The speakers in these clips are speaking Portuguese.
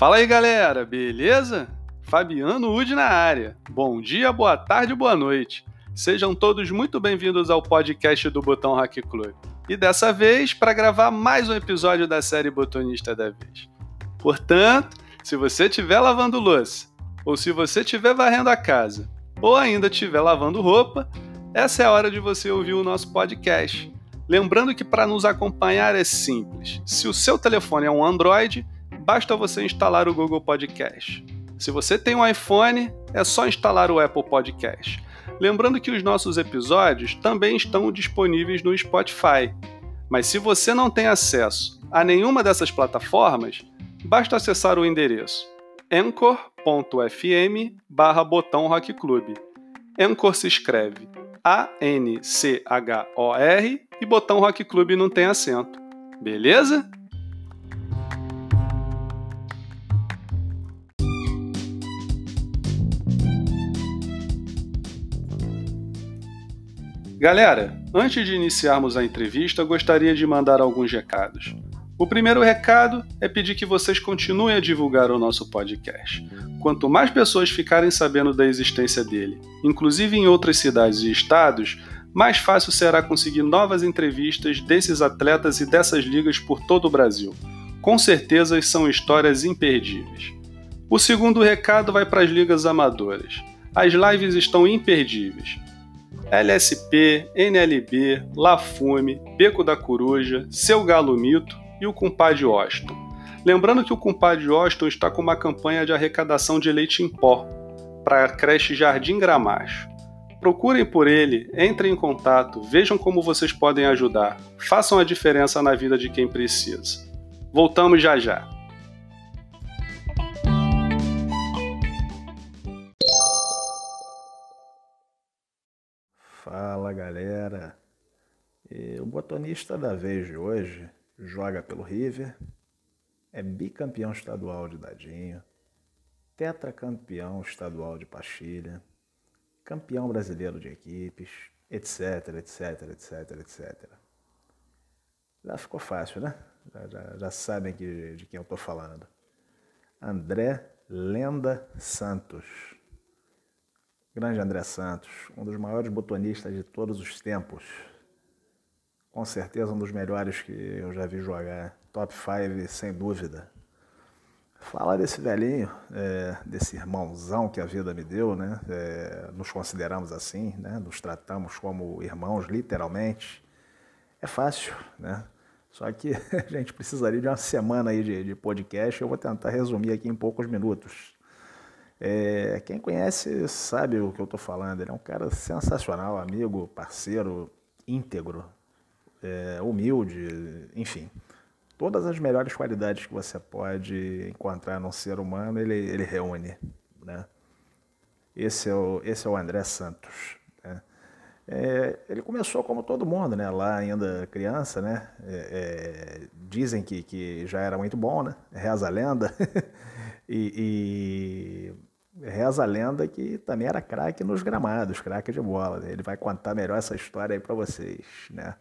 Fala aí galera, beleza? Fabiano Ud na área. Bom dia, boa tarde, boa noite. Sejam todos muito bem-vindos ao podcast do Botão Hack Club. E dessa vez para gravar mais um episódio da série Botonista da Vez. Portanto, se você estiver lavando louça, ou se você estiver varrendo a casa, ou ainda estiver lavando roupa, essa é a hora de você ouvir o nosso podcast. Lembrando que para nos acompanhar é simples. Se o seu telefone é um Android, basta você instalar o Google Podcast. Se você tem um iPhone, é só instalar o Apple Podcast. Lembrando que os nossos episódios também estão disponíveis no Spotify. Mas se você não tem acesso a nenhuma dessas plataformas, basta acessar o endereço anchor.fm barra botão rock. Anchor se escreve A-N-C-H-O-R e botão rock club não tem acento. Beleza? Galera, antes de iniciarmos a entrevista, gostaria de mandar alguns recados. O primeiro recado é pedir que vocês continuem a divulgar o nosso podcast. Quanto mais pessoas ficarem sabendo da existência dele, inclusive em outras cidades e estados, mais fácil será conseguir novas entrevistas desses atletas e dessas ligas por todo o Brasil. Com certeza são histórias imperdíveis. O segundo recado vai para as ligas amadoras. As lives estão imperdíveis. LSP, NLB, Lafume, Beco da Coruja, Seu Galo Mito e o Compadre Austin. Lembrando que o Compadre Austin está com uma campanha de arrecadação de leite em pó para a creche Jardim Gramacho. Procurem por ele, entrem em contato, vejam como vocês podem ajudar, façam a diferença na vida de quem precisa. Voltamos já já. Fala galera, e o botonista da vez de hoje joga pelo River, é bicampeão estadual de dadinho, tetracampeão estadual de pastilha, campeão brasileiro de equipes, etc, etc, etc, etc. Já ficou fácil, né? Já, já, já sabem que, de quem eu estou falando. André Lenda Santos. Grande André Santos, um dos maiores botonistas de todos os tempos. Com certeza um dos melhores que eu já vi jogar. Top 5, sem dúvida. Fala desse velhinho, é, desse irmãozão que a vida me deu, né? É, nos consideramos assim, né? Nos tratamos como irmãos, literalmente. É fácil, né? Só que a gente precisaria de uma semana aí de, de podcast. Eu vou tentar resumir aqui em poucos minutos. É, quem conhece sabe o que eu estou falando. Ele é um cara sensacional, amigo, parceiro, íntegro, é, humilde, enfim. Todas as melhores qualidades que você pode encontrar num ser humano, ele, ele reúne. Né? Esse, é o, esse é o André Santos. Né? É, ele começou como todo mundo, né? lá ainda criança. Né? É, é dizem que, que já era muito bom, né? reza a lenda. e, e reza a lenda que também era craque nos gramados, craque de bola. Ele vai contar melhor essa história aí para vocês, né?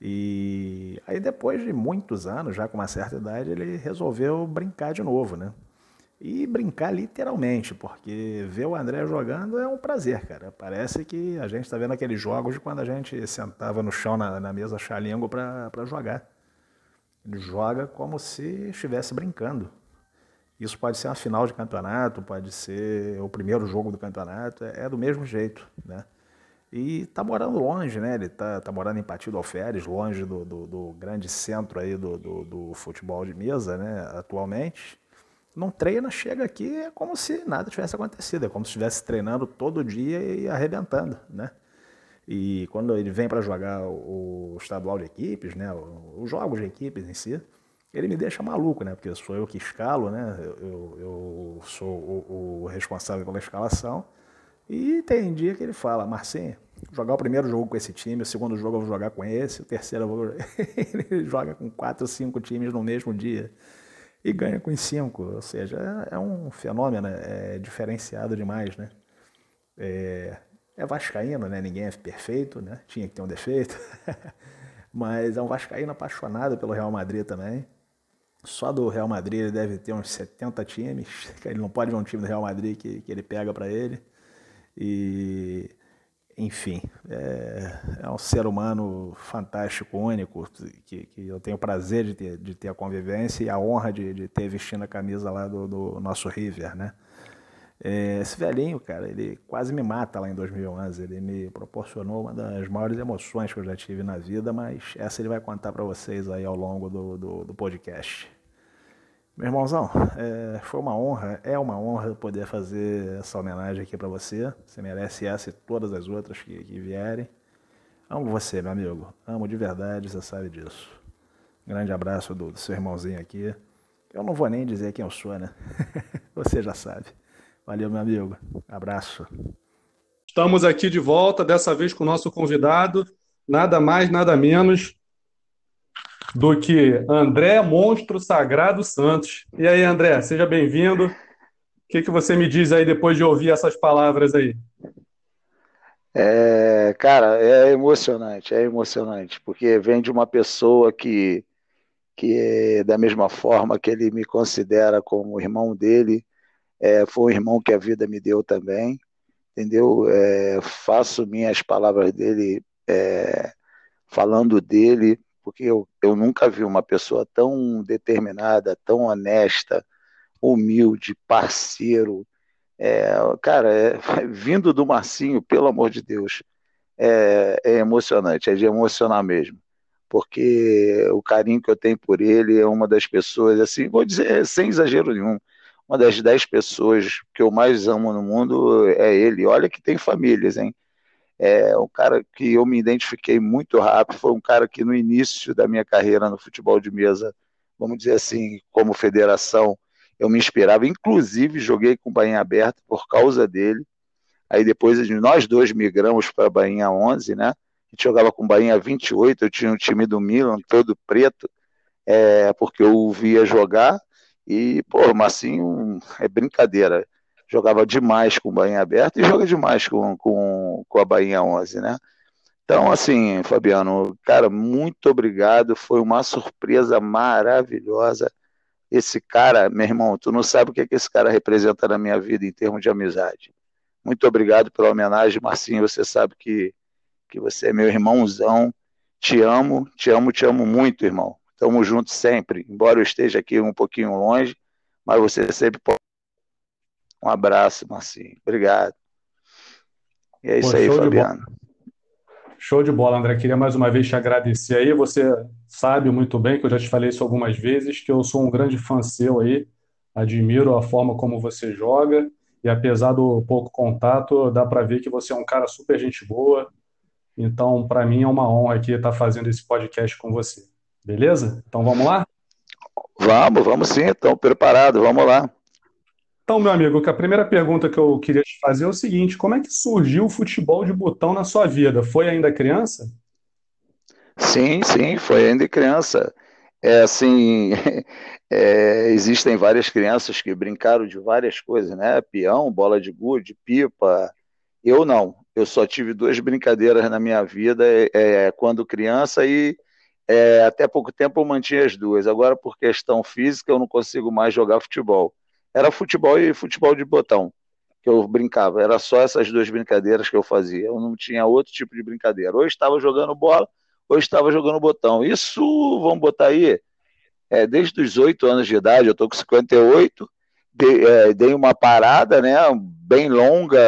E aí depois de muitos anos, já com uma certa idade, ele resolveu brincar de novo, né? E brincar literalmente, porque ver o André jogando é um prazer, cara. Parece que a gente está vendo aqueles jogos de quando a gente sentava no chão na, na mesa chalingo para jogar. Ele joga como se estivesse brincando. Isso pode ser uma final de campeonato, pode ser o primeiro jogo do campeonato, é, é do mesmo jeito, né? E tá morando longe, né? Ele tá, tá morando em Partido Alferes, longe do, do, do grande centro aí do, do, do, futebol de mesa, né? Atualmente. Não treina, chega aqui, é como se nada tivesse acontecido, é como se estivesse treinando todo dia e arrebentando, né? E quando ele vem para jogar o, o estadual de equipes, né? Os jogos de equipes em si, ele me deixa maluco, né? Porque sou eu que escalo, né? Eu, eu sou o, o, responsável pela escalação. E tem dia que ele fala, Marcinho, jogar o primeiro jogo com esse time, o segundo jogo eu vou jogar com esse, o terceiro eu vou... ele joga com quatro, cinco times no mesmo dia e ganha com cinco. Ou seja, é, é um fenômeno é diferenciado demais, né? É, é vascaíno, né? Ninguém é perfeito, né? Tinha que ter um defeito. Mas é um vascaíno apaixonado pelo Real Madrid também Só do Real Madrid ele deve ter uns 70 times. Ele não pode ver um time do Real Madrid que, que ele pega para ele. E, enfim, é, é, um ser humano fantástico, único, que, que eu tenho o prazer de ter, de ter a convivência e a honra de, de ter vestindo a camisa lá do, do nosso River, né? É, esse velhinho, cara, ele quase me mata lá em 2011. Ele me proporcionou uma das maiores emoções que eu já tive na vida, mas essa ele vai contar para vocês aí ao longo do, do, do podcast. Meu irmãozão, é, foi uma honra, é uma honra poder fazer essa homenagem aqui para você. Você merece essa e todas as outras que, que vierem. Amo você, meu amigo. Amo de verdade, você sabe disso. Grande abraço do, do seu irmãozinho aqui. Eu não vou nem dizer quem eu sou, né? você já sabe. Valeu, meu amigo. Abraço. Estamos aqui de volta, dessa vez com o nosso convidado, nada mais, nada menos do que André Monstro Sagrado Santos. E aí, André, seja bem-vindo. O que, que você me diz aí depois de ouvir essas palavras aí? É, cara, é emocionante, é emocionante, porque vem de uma pessoa que, que é da mesma forma que ele me considera como irmão dele, é, foi um irmão que a vida me deu também, entendeu? É, faço minhas palavras dele é, falando dele, porque eu, eu nunca vi uma pessoa tão determinada, tão honesta, humilde, parceiro. É, cara, é, vindo do Marcinho, pelo amor de Deus, é, é emocionante, é de emocionar mesmo porque o carinho que eu tenho por ele é uma das pessoas, assim, vou dizer sem exagero nenhum, uma das dez pessoas que eu mais amo no mundo é ele. Olha que tem famílias, hein? É um cara que eu me identifiquei muito rápido, foi um cara que no início da minha carreira no futebol de mesa, vamos dizer assim, como federação, eu me inspirava, inclusive joguei com o Bainha Aberto por causa dele. Aí depois nós dois migramos para a Bainha 11, né? A gente jogava com Bainha 28, eu tinha um time do Milan todo preto, é, porque eu o via jogar e, pô, o Marcinho é brincadeira. Jogava demais com o Bahia aberto e joga demais com, com, com a Bahia 11, né? Então, assim, Fabiano, cara, muito obrigado. Foi uma surpresa maravilhosa. Esse cara, meu irmão, tu não sabe o que, é que esse cara representa na minha vida em termos de amizade. Muito obrigado pela homenagem, Marcinho. Você sabe que, que você é meu irmãozão. Te amo, te amo, te amo muito, irmão. Estamos juntos sempre, embora eu esteja aqui um pouquinho longe, mas você sempre pode. Um abraço, Marcinho. Obrigado. E é isso aí, Fabiano. Show de bola, André. Queria mais uma vez te agradecer aí. Você sabe muito bem que eu já te falei isso algumas vezes, que eu sou um grande fã seu aí. Admiro a forma como você joga e apesar do pouco contato, dá para ver que você é um cara super gente boa. Então, para mim é uma honra aqui estar fazendo esse podcast com você. Beleza? Então vamos lá? Vamos, vamos sim, estão preparados, vamos lá. Então, meu amigo, a primeira pergunta que eu queria te fazer é o seguinte: como é que surgiu o futebol de botão na sua vida? Foi ainda criança? Sim, sim, foi ainda criança. É assim, é, existem várias crianças que brincaram de várias coisas, né? Peão, bola de gude, pipa. Eu não. Eu só tive duas brincadeiras na minha vida é, é quando criança e é, até pouco tempo eu mantinha as duas. Agora, por questão física, eu não consigo mais jogar futebol. Era futebol e futebol de botão que eu brincava. Era só essas duas brincadeiras que eu fazia. Eu não tinha outro tipo de brincadeira. Ou estava jogando bola, ou estava jogando botão. Isso, vamos botar aí, é, desde os oito anos de idade, eu estou com 58, dei, é, dei uma parada, né, bem longa,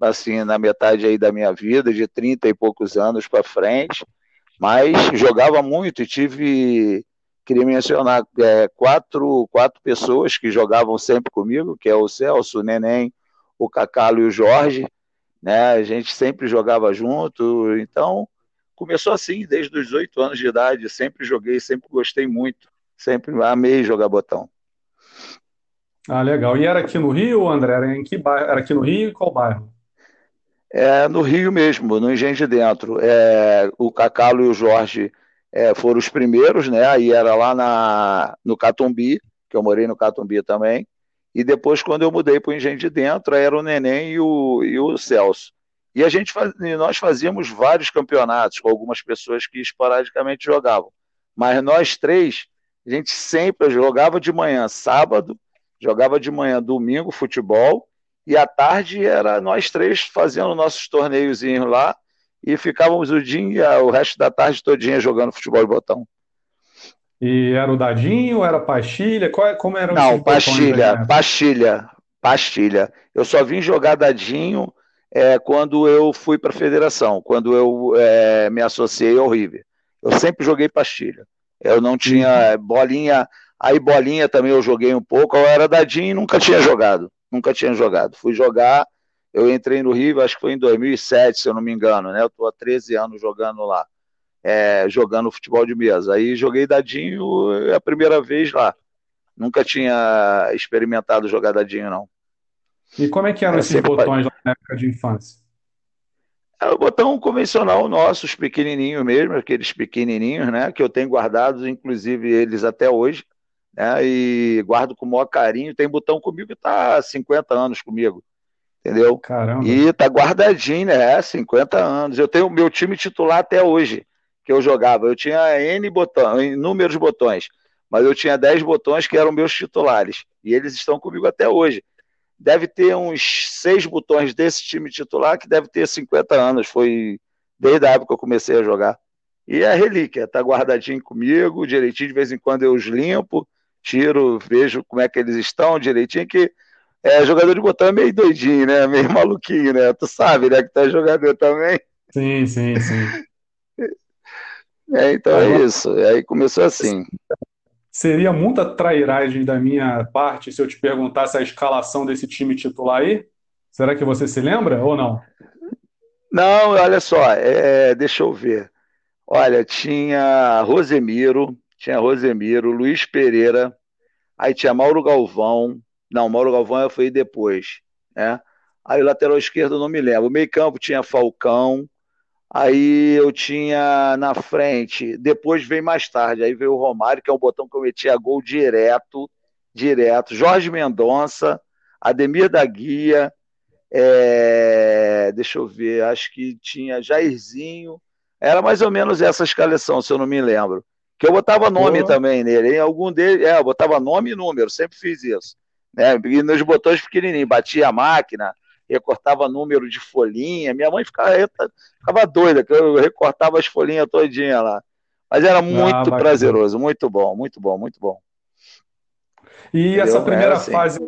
assim, na metade aí da minha vida, de 30 e poucos anos para frente mas jogava muito e tive, queria mencionar, é, quatro, quatro pessoas que jogavam sempre comigo, que é o Celso, o Neném, o Cacalo e o Jorge, né? A gente sempre jogava junto, então começou assim, desde os oito anos de idade, sempre joguei, sempre gostei muito, sempre amei jogar botão. Ah, legal. E era aqui no Rio, André? Era em que bairro? Era aqui no Rio e qual bairro? É, no Rio mesmo, no Engenho de Dentro. É, o Cacalo e o Jorge é, foram os primeiros, né? Aí era lá na, no Catumbi, que eu morei no Catumbi também. E depois, quando eu mudei para o Engenho de Dentro, era o Neném e o, e o Celso. E a gente faz, nós fazíamos vários campeonatos com algumas pessoas que esporadicamente jogavam. Mas nós três A gente sempre jogava de manhã sábado, jogava de manhã domingo futebol, e à tarde era nós três fazendo nossos torneiozinhos lá, e ficávamos o dia, o resto da tarde todinha jogando futebol de botão. E era o dadinho, era pastilha? Qual, é, como era o Não, pastilha, pastilha, pastilha. Eu só vim jogar dadinho é, quando eu fui para a federação, quando eu é, me associei ao River. Eu sempre joguei pastilha. Eu não tinha uhum. bolinha, aí bolinha também eu joguei um pouco. Eu era dadinho e nunca tinha jogado, nunca tinha jogado. Fui jogar, eu entrei no River, acho que foi em 2007, se eu não me engano, né? Eu estou há 13 anos jogando lá é, jogando futebol de mesa. Aí joguei dadinho é a primeira vez lá. Nunca tinha experimentado jogar dadinho, não. E como é que eram é, esses botões lá na época de infância? É o botão convencional nosso, os pequenininhos mesmo, aqueles pequenininhos, né? Que eu tenho guardados, inclusive eles até hoje, né? E guardo com o maior carinho. Tem botão comigo que está há 50 anos comigo, entendeu? Caramba. E tá guardadinho, né? 50 anos. Eu tenho o meu time titular até hoje que eu jogava. Eu tinha N botões, inúmeros botões, mas eu tinha 10 botões que eram meus titulares. E eles estão comigo até hoje. Deve ter uns seis botões desse time titular que deve ter 50 anos. Foi desde a época que eu comecei a jogar. E é relíquia, tá guardadinho comigo, direitinho, de vez em quando eu os limpo, tiro, vejo como é que eles estão direitinho, que é, jogador de botão é meio doidinho, né? Meio maluquinho, né? Tu sabe, né? Que tu é jogador também. Sim, sim, sim. É, então é isso. E aí começou assim. Seria muita trairagem da minha parte se eu te perguntasse a escalação desse time titular aí? Será que você se lembra ou não? Não, olha só, é, deixa eu ver. Olha, tinha Rosemiro, tinha Rosemiro, Luiz Pereira, aí tinha Mauro Galvão. Não, Mauro Galvão foi depois, né? Aí lateral esquerdo não me lembro. O meio campo tinha Falcão, Aí eu tinha na frente, depois veio mais tarde, aí veio o Romário, que é um botão que eu metia gol direto, direto. Jorge Mendonça, Ademir da Guia, é... deixa eu ver, acho que tinha Jairzinho. Era mais ou menos essa escalação, se eu não me lembro. Que eu botava nome também nele. Em algum deles, é, eu botava nome e número, sempre fiz isso. Né? E nos botões pequenininhos, batia a máquina, recortava número de folhinha. Minha mãe ficava, ficava doida, que eu recortava as folhinhas todinha lá. Mas era ah, muito ah, prazeroso, muito bom, muito bom, muito bom. E Entendeu? essa primeira assim. fase,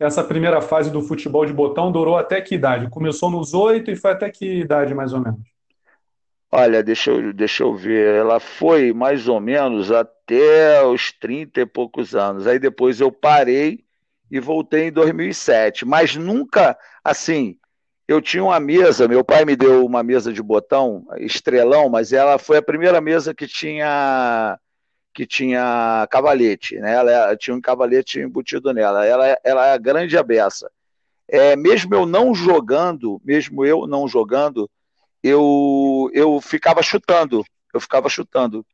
essa primeira fase do futebol de botão durou até que idade? Começou nos oito e foi até que idade, mais ou menos? Olha, deixa eu, deixa eu ver. Ela foi mais ou menos até os 30 e poucos anos. Aí depois eu parei e voltei em 2007. Mas nunca, assim, eu tinha uma mesa, meu pai me deu uma mesa de botão, estrelão, mas ela foi a primeira mesa que tinha que tinha cavalete, né? Ela tinha um cavalete embutido nela. Ela, ela é grande a. É, mesmo eu não jogando, mesmo eu não jogando, eu eu ficava chutando, eu ficava chutando,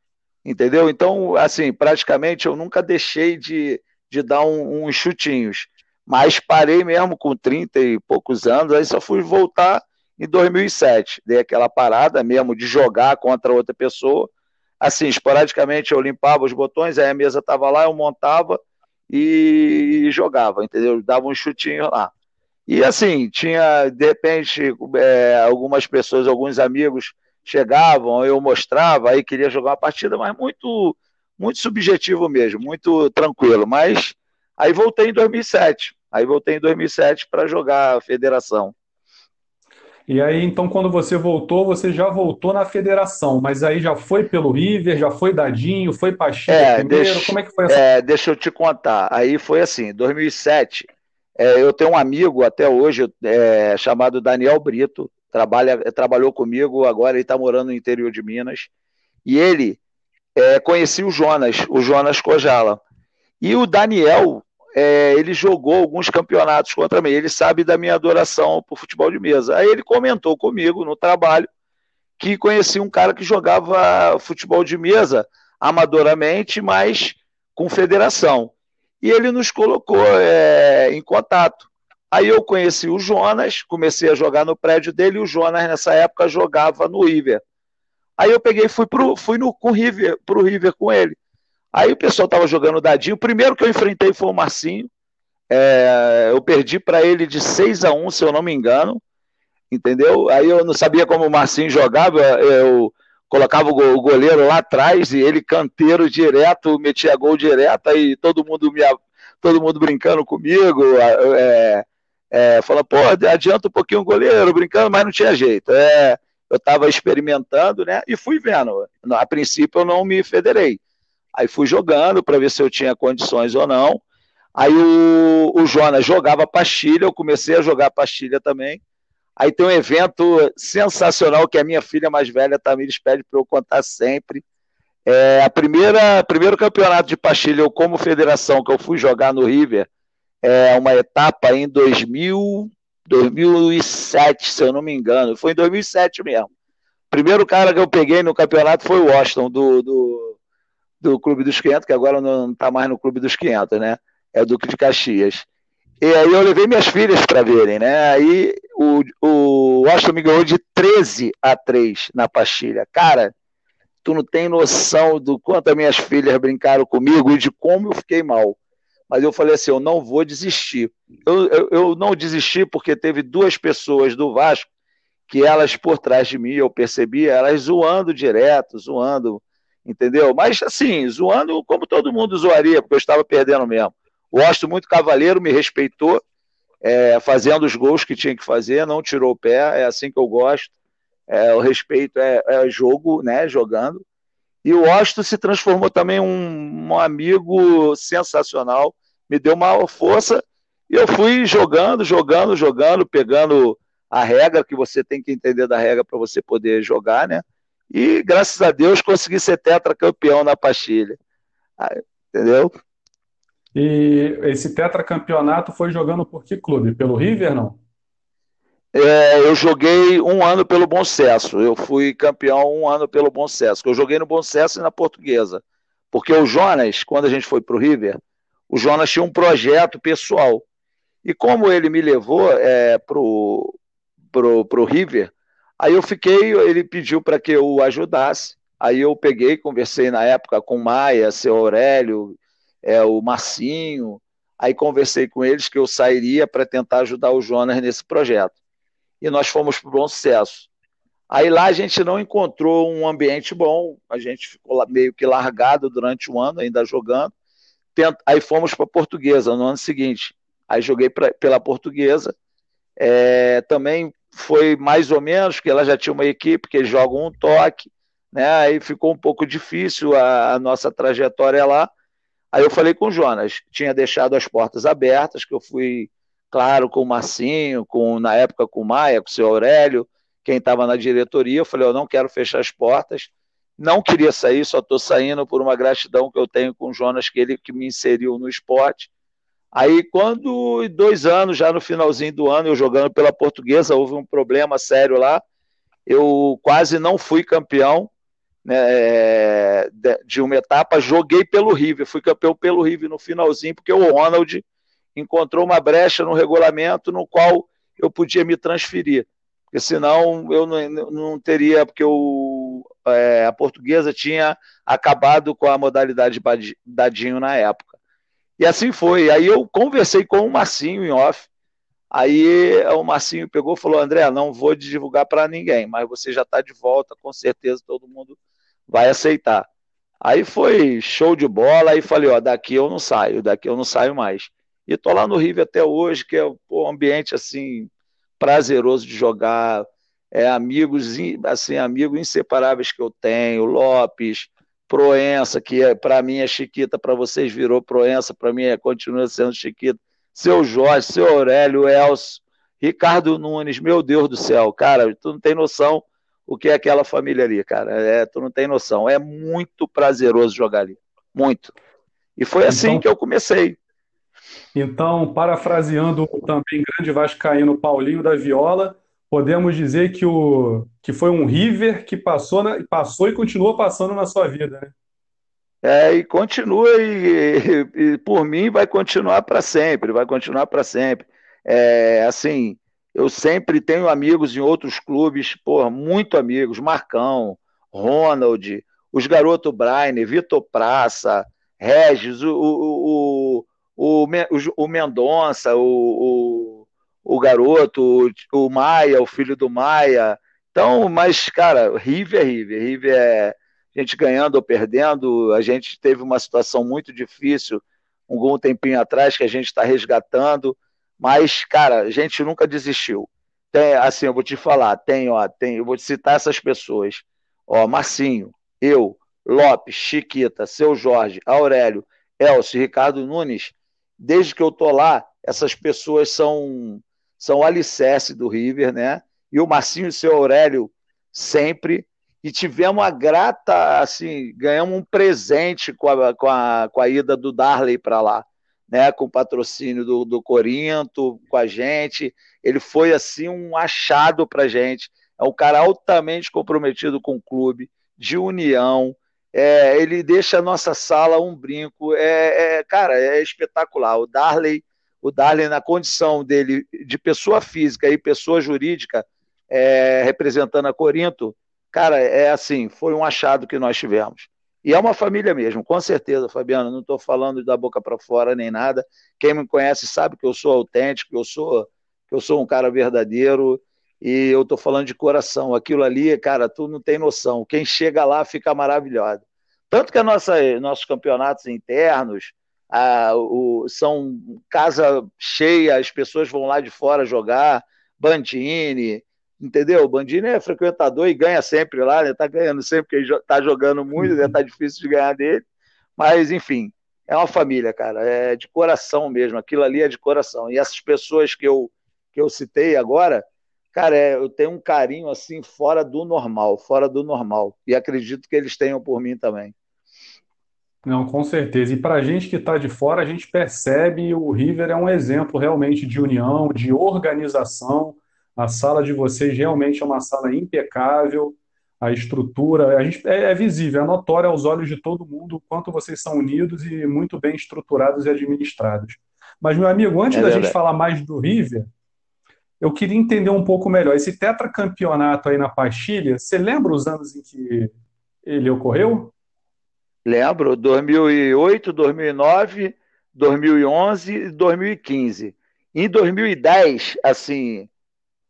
entendeu? Então, assim, praticamente eu nunca deixei de, de dar um, uns chutinhos. Mas parei mesmo com 30 e poucos anos, aí só fui voltar em 2007. Dei aquela parada mesmo de jogar contra outra pessoa. Assim, esporadicamente eu limpava os botões, aí a mesa estava lá, eu montava e jogava, entendeu? Dava um chutinho lá. E assim, tinha, de repente, é, algumas pessoas, alguns amigos chegavam, eu mostrava, aí queria jogar uma partida, mas muito, muito subjetivo mesmo, muito tranquilo. Mas aí voltei em 2007. Aí voltei em 2007 para jogar a federação. E aí, então, quando você voltou, você já voltou na federação, mas aí já foi pelo River, já foi Dadinho, foi Pacheco é, primeiro, deixa, como é que foi essa? É, deixa eu te contar. Aí foi assim, 2007, é, eu tenho um amigo até hoje é, chamado Daniel Brito, trabalha, trabalhou comigo, agora ele está morando no interior de Minas, e ele é, conhecia o Jonas, o Jonas Cojala. E o Daniel é, ele jogou alguns campeonatos contra mim. Ele sabe da minha adoração por futebol de mesa. Aí ele comentou comigo no trabalho que conhecia um cara que jogava futebol de mesa amadoramente, mas com federação. E ele nos colocou é, em contato. Aí eu conheci o Jonas, comecei a jogar no prédio dele, e o Jonas nessa época jogava no River. Aí eu peguei e fui, pro, fui no, com River, pro River com ele. Aí o pessoal estava jogando dadinho. O primeiro que eu enfrentei foi o Marcinho. É, eu perdi para ele de 6 a 1 se eu não me engano. Entendeu? Aí eu não sabia como o Marcinho jogava. Eu colocava o goleiro lá atrás e ele canteiro direto, metia gol direto, aí todo mundo me, todo mundo brincando comigo, é, é, falando, pô, adianta um pouquinho o goleiro, brincando, mas não tinha jeito. É, eu estava experimentando, né? E fui vendo. A princípio eu não me federei. Aí fui jogando para ver se eu tinha condições ou não. Aí o, o Jonas jogava pastilha, eu comecei a jogar pastilha também. Aí tem um evento sensacional que a minha filha mais velha, Tamires, pede para eu contar sempre. É, a primeira primeiro campeonato de pastilha, eu como federação, que eu fui jogar no River, é uma etapa em 2000, 2007, se eu não me engano. Foi em 2007 mesmo. Primeiro cara que eu peguei no campeonato foi o Washington, do, do, do Clube dos 500, que agora não está mais no Clube dos 500, né? É o Duque de Caxias. E aí eu levei minhas filhas para verem, né? Aí o, o Washington me ganhou de 13 a 3 na pastilha. Cara, tu não tem noção do quanto as minhas filhas brincaram comigo e de como eu fiquei mal. Mas eu falei assim, eu não vou desistir. Eu, eu, eu não desisti porque teve duas pessoas do Vasco que elas por trás de mim, eu percebi, elas zoando direto, zoando, entendeu? Mas assim, zoando como todo mundo zoaria, porque eu estava perdendo mesmo. O Washington, muito cavaleiro, me respeitou, é, fazendo os gols que tinha que fazer, não tirou o pé, é assim que eu gosto. É, o respeito é, é, jogo, né? Jogando. E o Washington se transformou também um, um amigo sensacional, me deu uma força e eu fui jogando, jogando, jogando, pegando a regra que você tem que entender da regra para você poder jogar, né? E graças a Deus consegui ser tetracampeão na pastilha. Ah, entendeu? E esse tetracampeonato foi jogando por que clube? Pelo River, não? É, eu joguei um ano pelo Bom Sucesso. Eu fui campeão um ano pelo Bom Sucesso. Eu joguei no Bom Sucesso e na Portuguesa. Porque o Jonas, quando a gente foi para o River, o Jonas tinha um projeto pessoal. E como ele me levou é, para o pro, pro River, aí eu fiquei, ele pediu para que eu o ajudasse. Aí eu peguei, conversei na época com Maia, seu Aurélio, é, o Marcinho. Aí conversei com eles que eu sairia para tentar ajudar o Jonas nesse projeto. E nós fomos para o bom sucesso. Aí lá a gente não encontrou um ambiente bom, a gente ficou meio que largado durante um ano, ainda jogando. Aí fomos para a Portuguesa no ano seguinte. Aí joguei pra, pela Portuguesa. É, também foi mais ou menos, porque ela já tinha uma equipe que jogam um toque, né? Aí ficou um pouco difícil a, a nossa trajetória lá. Aí eu falei com o Jonas, tinha deixado as portas abertas, que eu fui, claro, com o Marcinho, com, na época com o Maia, com o seu Aurélio, quem estava na diretoria, eu falei, eu não quero fechar as portas, não queria sair, só estou saindo por uma gratidão que eu tenho com o Jonas, que ele que me inseriu no esporte. Aí, quando, dois anos, já no finalzinho do ano, eu jogando pela portuguesa, houve um problema sério lá, eu quase não fui campeão, né, é, de uma etapa, joguei pelo River, fui campeão pelo River no finalzinho, porque o Ronald encontrou uma brecha no regulamento no qual eu podia me transferir, porque senão eu não, não teria, porque o, é, a portuguesa tinha acabado com a modalidade dadinho na época. E assim foi. Aí eu conversei com o Marcinho em off. Aí o Marcinho pegou e falou: André, não vou divulgar para ninguém, mas você já está de volta, com certeza todo mundo vai aceitar. Aí foi show de bola, aí falei, ó, daqui eu não saio, daqui eu não saio mais. E tô lá no River até hoje, que é pô, um ambiente assim prazeroso de jogar, é amigos assim, amigos inseparáveis que eu tenho, Lopes, Proença, que é, para mim é Chiquita, para vocês virou Proença, para mim é, continua sendo Chiquita. Seu Jorge, seu Aurélio, Elcio, Ricardo Nunes, meu Deus do céu, cara, tu não tem noção o que é aquela família ali, cara. É, tu não tem noção. É muito prazeroso jogar ali. Muito. E foi assim então, que eu comecei. Então, parafraseando também grande vascaíno Paulinho da Viola, podemos dizer que, o, que foi um River que passou, na, passou e continua passando na sua vida, né? É, e continua, e, e, e por mim vai continuar para sempre, vai continuar para sempre. É, assim, eu sempre tenho amigos em outros clubes, porra, muito amigos, Marcão, Ronald, os garotos Brian, Vitor Praça, Regis, o, o, o, o, Mendonça, o, o, garoto, o, o Maia, o filho do Maia. Então, mas, cara, River é River. River é a gente ganhando ou perdendo. A gente teve uma situação muito difícil um tempinho atrás que a gente está resgatando. Mas, cara, a gente nunca desistiu. Tem, assim, eu vou te falar, tem, ó, tem, eu vou te citar essas pessoas. Ó, Marcinho, eu, Lopes, Chiquita, Seu Jorge, Aurélio, Elcio, Ricardo Nunes, desde que eu tô lá, essas pessoas são são o alicerce do River, né? E o Marcinho e o seu Aurélio sempre. E tivemos a grata, assim, ganhamos um presente com a, com a, com a ida do Darley para lá né, com o patrocínio do, do Corinto, com a gente. Ele foi assim um achado para gente. É um cara altamente comprometido com o clube, de união. É, ele deixa a nossa sala um brinco. É, é, cara, é espetacular. O Darley, o Darley na condição dele de pessoa física e pessoa jurídica, é, representando a Corinto, cara, é assim, foi um achado que nós tivemos. E é uma família mesmo, com certeza, Fabiano. Não estou falando da boca para fora nem nada. Quem me conhece sabe que eu sou autêntico, que eu sou, que eu sou um cara verdadeiro. E eu estou falando de coração. Aquilo ali, cara, tu não tem noção. Quem chega lá fica maravilhado. Tanto que nossa, nossos campeonatos internos a, o, são casa cheia, as pessoas vão lá de fora jogar. Bandini, entendeu? O Bandini é frequentador e ganha sempre lá, né? Tá ganhando sempre, porque tá jogando muito, né? Tá difícil de ganhar dele. Mas, enfim, é uma família, cara. É de coração mesmo. Aquilo ali é de coração. E essas pessoas que eu, que eu citei agora, cara, é, eu tenho um carinho assim fora do normal, fora do normal. E acredito que eles tenham por mim também. Não, com certeza. E para a gente que está de fora, a gente percebe o River é um exemplo realmente de união, de organização. A sala de vocês realmente é uma sala impecável, a estrutura a gente, é, é visível, é notório aos olhos de todo mundo o quanto vocês são unidos e muito bem estruturados e administrados. Mas, meu amigo, antes é da gente falar mais do River, eu queria entender um pouco melhor. Esse tetracampeonato aí na Pastilha, você lembra os anos em que ele ocorreu? Lembro, 2008, 2009, 2011 e 2015. Em 2010, assim,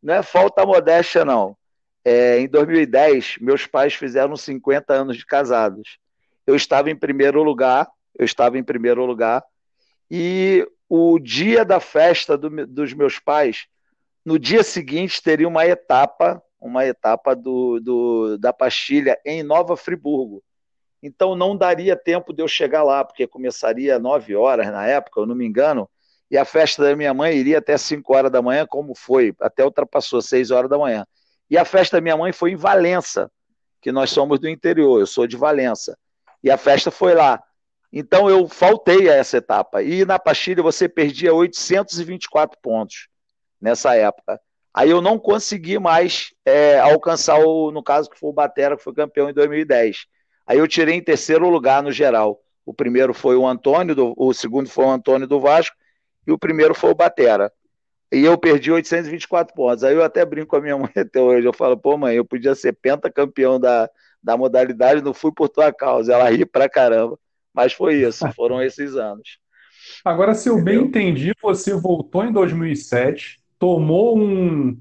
não é falta modéstia, não. É, em 2010, meus pais fizeram 50 anos de casados. Eu estava em primeiro lugar, eu estava em primeiro lugar, e o dia da festa do, dos meus pais, no dia seguinte teria uma etapa, uma etapa do, do, da pastilha em Nova Friburgo. Então não daria tempo de eu chegar lá, porque começaria às 9 horas na época, eu não me engano, e a festa da minha mãe iria até 5 horas da manhã, como foi, até ultrapassou 6 horas da manhã. E a festa da minha mãe foi em Valença, que nós somos do interior, eu sou de Valença. E a festa foi lá. Então eu faltei a essa etapa. E na Pastilha você perdia 824 pontos nessa época. Aí eu não consegui mais é, alcançar, o, no caso que foi o Batera, que foi campeão em 2010. Aí eu tirei em terceiro lugar no geral. O primeiro foi o Antônio, do, o segundo foi o Antônio do Vasco, e o primeiro foi o Batera. E eu perdi 824 pontos. Aí eu até brinco com a minha mãe até hoje. Eu falo, pô, mãe, eu podia ser pentacampeão da, da modalidade, não fui por tua causa. Ela ri pra caramba. Mas foi isso, foram esses anos. Agora, se eu Entendeu? bem entendi, você voltou em 2007, tomou um,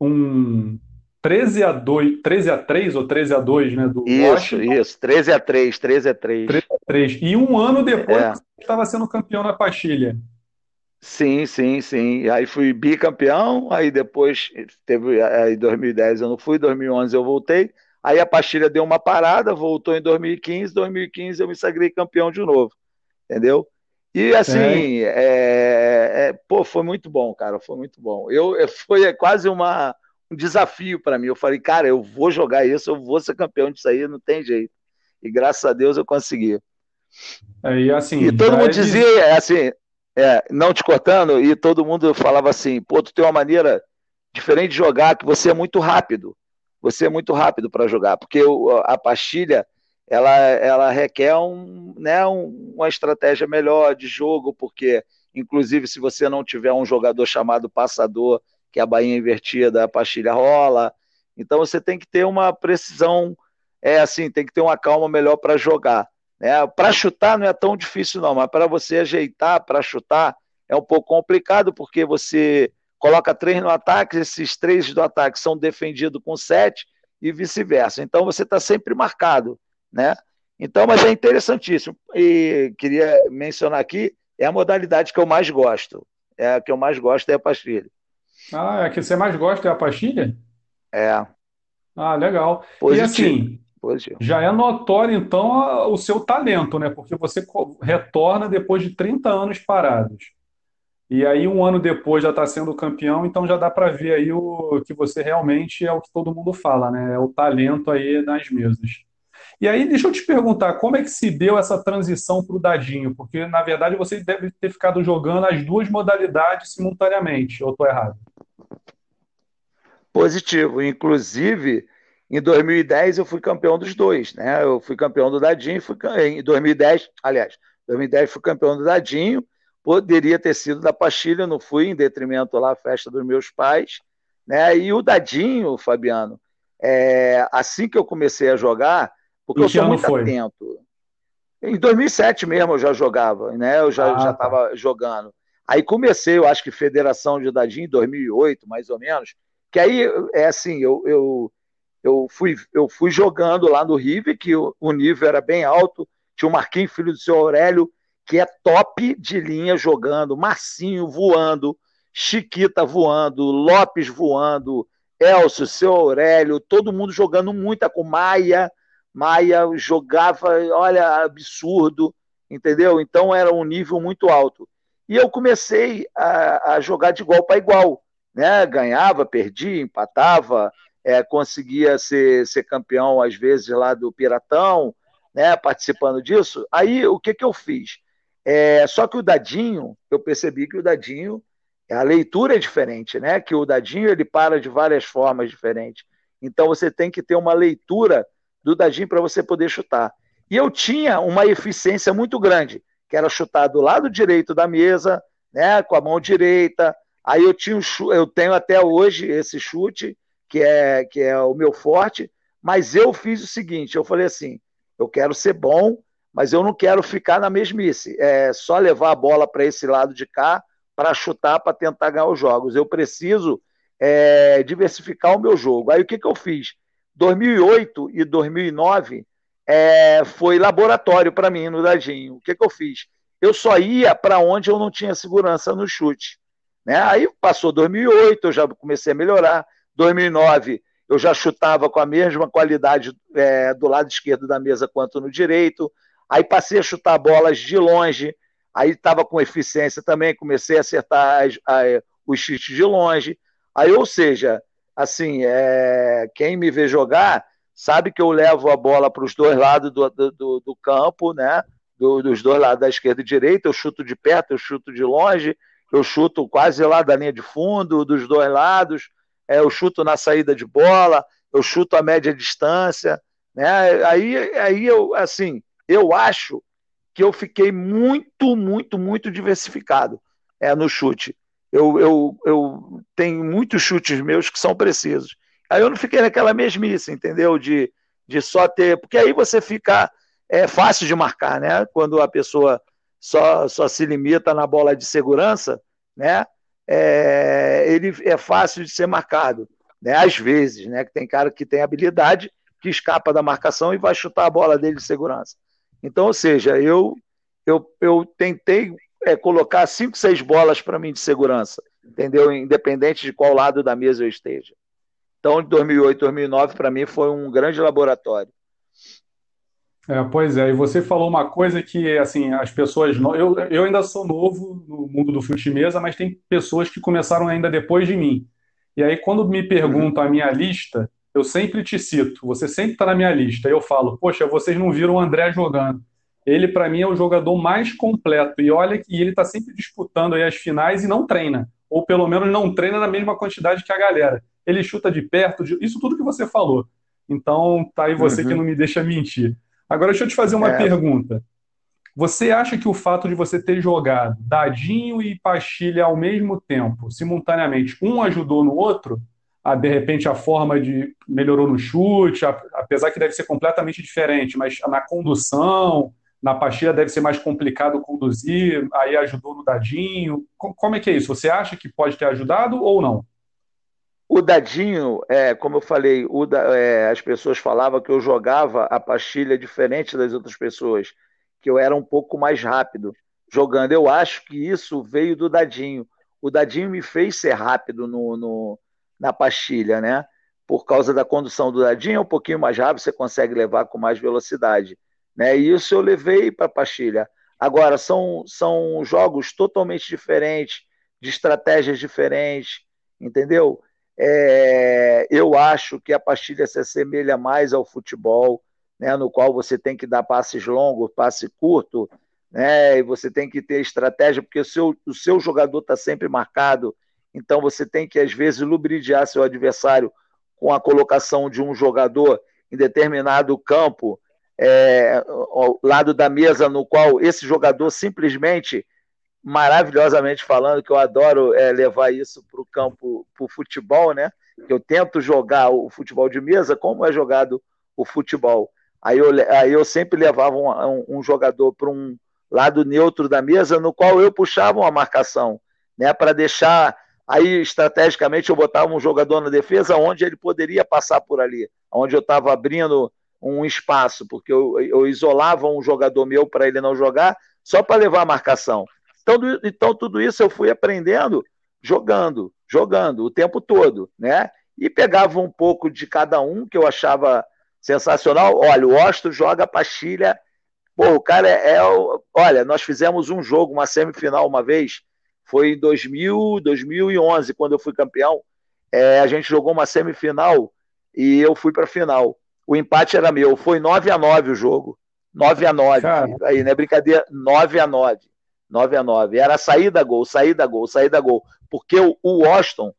um 13 a 2, 13 a 3 ou 13 a 2, né? Do isso, Washington. isso, 13 a 3, 13 a 3. 13 a 3. E um ano depois é. você estava sendo campeão na Pastilha. Sim, sim, sim. Aí fui bicampeão, aí depois teve aí 2010 eu não fui, 2011 eu voltei. Aí a pastilha deu uma parada, voltou em 2015, 2015 eu me sagrei campeão de novo, entendeu? E assim, é. É, pô, foi muito bom, cara, foi muito bom. Eu, foi quase uma, um desafio para mim. Eu falei, cara, eu vou jogar isso, eu vou ser campeão disso aí, não tem jeito. E graças a Deus eu consegui. É, e, assim, e todo mundo dizia, assim, é, não te cortando, e todo mundo falava assim: pô, tu tem uma maneira diferente de jogar, que você é muito rápido. Você é muito rápido para jogar, porque a pastilha ela, ela requer um, né, um, uma estratégia melhor de jogo, porque, inclusive, se você não tiver um jogador chamado passador, que é a bainha invertida, a pastilha rola. Então você tem que ter uma precisão, é assim, tem que ter uma calma melhor para jogar. Né? Para chutar não é tão difícil, não, mas para você ajeitar, para chutar, é um pouco complicado, porque você coloca três no ataque, esses três do ataque são defendidos com sete e vice-versa. Então você está sempre marcado, né? Então, mas é interessantíssimo. E queria mencionar aqui, é a modalidade que eu mais gosto. É a que eu mais gosto é a pastilha. Ah, é a que você mais gosta é a pastilha? É. Ah, legal. Positivo. E assim, Positivo. já é notório, então, o seu talento, né? Porque você retorna depois de 30 anos parados. E aí, um ano depois, já está sendo campeão, então já dá para ver aí o que você realmente é o que todo mundo fala, né? É o talento aí nas mesas. E aí, deixa eu te perguntar, como é que se deu essa transição para o dadinho? Porque, na verdade, você deve ter ficado jogando as duas modalidades simultaneamente, ou estou errado? Positivo. Inclusive, em 2010 eu fui campeão dos dois, né? Eu fui campeão do dadinho, fui em 2010, aliás, 2010 fui campeão do dadinho Poderia ter sido da Pastilha, não fui, em detrimento lá à festa dos meus pais. Né? E o Dadinho, Fabiano, é, assim que eu comecei a jogar, porque eu sou muito foi? atento. Em 2007 mesmo eu já jogava, né? Eu já ah, estava tá. jogando. Aí comecei, eu acho que Federação de Dadinho, em 2008, mais ou menos. Que aí, é assim, eu, eu, eu, fui, eu fui jogando lá no River, que o, o nível era bem alto. Tinha o Marquinhos, filho do seu Aurélio, que é top de linha jogando, Marcinho voando, Chiquita voando, Lopes voando, Elcio, seu Aurélio, todo mundo jogando muita com Maia. Maia jogava, olha, absurdo, entendeu? Então era um nível muito alto. E eu comecei a, a jogar de igual para igual, né? Ganhava, perdia, empatava, é, conseguia ser, ser campeão às vezes lá do Piratão, né? Participando disso. Aí o que que eu fiz? É, só que o dadinho, eu percebi que o dadinho, a leitura é diferente, né? Que o dadinho ele para de várias formas diferentes. Então você tem que ter uma leitura do dadinho para você poder chutar. E eu tinha uma eficiência muito grande, que era chutar do lado direito da mesa, né? Com a mão direita. Aí eu tinha eu tenho até hoje esse chute que é que é o meu forte. Mas eu fiz o seguinte, eu falei assim, eu quero ser bom mas eu não quero ficar na mesmice. É só levar a bola para esse lado de cá para chutar, para tentar ganhar os jogos. Eu preciso é, diversificar o meu jogo. Aí o que, que eu fiz? 2008 e 2009 é, foi laboratório para mim no Dadinho. O que, que eu fiz? Eu só ia para onde eu não tinha segurança no chute. Né? Aí passou 2008, eu já comecei a melhorar. 2009 eu já chutava com a mesma qualidade é, do lado esquerdo da mesa quanto no direito. Aí passei a chutar bolas de longe, aí estava com eficiência também, comecei a acertar as, a, os chutes de longe. Aí, ou seja, assim, é, quem me vê jogar sabe que eu levo a bola para os dois lados do, do, do campo, né? Do, dos dois lados, da esquerda e direita, eu chuto de perto, eu chuto de longe, eu chuto quase lá da linha de fundo, dos dois lados, é, eu chuto na saída de bola, eu chuto a média distância, né? Aí, aí eu, assim, eu acho que eu fiquei muito, muito, muito diversificado é, no chute. Eu, eu, eu tenho muitos chutes meus que são precisos. Aí eu não fiquei naquela mesmice, entendeu? De, de só ter. Porque aí você fica. É fácil de marcar, né? Quando a pessoa só, só se limita na bola de segurança, né? É, ele é fácil de ser marcado, né? Às vezes, né? Que tem cara que tem habilidade que escapa da marcação e vai chutar a bola dele de segurança. Então, ou seja, eu, eu, eu tentei é, colocar cinco, seis bolas para mim de segurança, entendeu? Independente de qual lado da mesa eu esteja. Então, de 2008, 2009, para mim foi um grande laboratório. É, pois é, e você falou uma coisa que, assim, as pessoas. Eu, eu ainda sou novo no mundo do fute mesa, mas tem pessoas que começaram ainda depois de mim. E aí, quando me perguntam a minha lista, eu sempre te cito, você sempre está na minha lista. Eu falo, poxa, vocês não viram o André jogando. Ele, para mim, é o jogador mais completo. E olha que ele está sempre disputando as finais e não treina. Ou pelo menos não treina na mesma quantidade que a galera. Ele chuta de perto, de... isso tudo que você falou. Então, tá aí você uhum. que não me deixa mentir. Agora, deixa eu te fazer uma é. pergunta. Você acha que o fato de você ter jogado Dadinho e Pastilha ao mesmo tempo, simultaneamente, um ajudou no outro? a, de repente a forma de melhorou no chute, a, apesar que deve ser completamente diferente, mas na condução, na pastilha deve ser mais complicado conduzir, aí ajudou no dadinho. Como é que é isso? Você acha que pode ter ajudado ou não? O dadinho, é, como eu falei, da, é, as pessoas falavam que eu jogava a pastilha diferente das outras pessoas, que eu era um pouco mais rápido jogando. Eu acho que isso veio do dadinho. O dadinho me fez ser rápido no, no na pastilha, né? Por causa da condução do dadinho, é um pouquinho mais rápido, você consegue levar com mais velocidade. Né? E isso eu levei para a pastilha. Agora, são, são jogos totalmente diferentes, de estratégias diferentes, entendeu? É, eu acho que a pastilha se assemelha mais ao futebol, né, no qual você tem que dar passes longos, passe curto, né, e você tem que ter estratégia, porque o seu, o seu jogador está sempre marcado, então você tem que, às vezes, lubridiar seu adversário com a colocação de um jogador em determinado campo, é, ao lado da mesa, no qual esse jogador simplesmente, maravilhosamente falando, que eu adoro é, levar isso para o campo, para o futebol, né? Eu tento jogar o futebol de mesa como é jogado o futebol. Aí eu, aí eu sempre levava um, um, um jogador para um lado neutro da mesa, no qual eu puxava uma marcação, né? Para deixar. Aí, estrategicamente, eu botava um jogador na defesa onde ele poderia passar por ali, onde eu estava abrindo um espaço, porque eu, eu isolava um jogador meu para ele não jogar, só para levar a marcação. Então, então, tudo isso eu fui aprendendo jogando, jogando o tempo todo, né? E pegava um pouco de cada um que eu achava sensacional. Olha, o Osto joga pastilha. Pô, o cara é, é. Olha, nós fizemos um jogo, uma semifinal uma vez, foi em 2000, 2011, quando eu fui campeão. É, a gente jogou uma semifinal e eu fui para a final. O empate era meu. Foi 9 a 9 o jogo. 9 a 9 Cara. Aí, não é brincadeira. 9 a 9 9 a 9 Era saída gol, saída gol, saída gol. Porque o, Washington,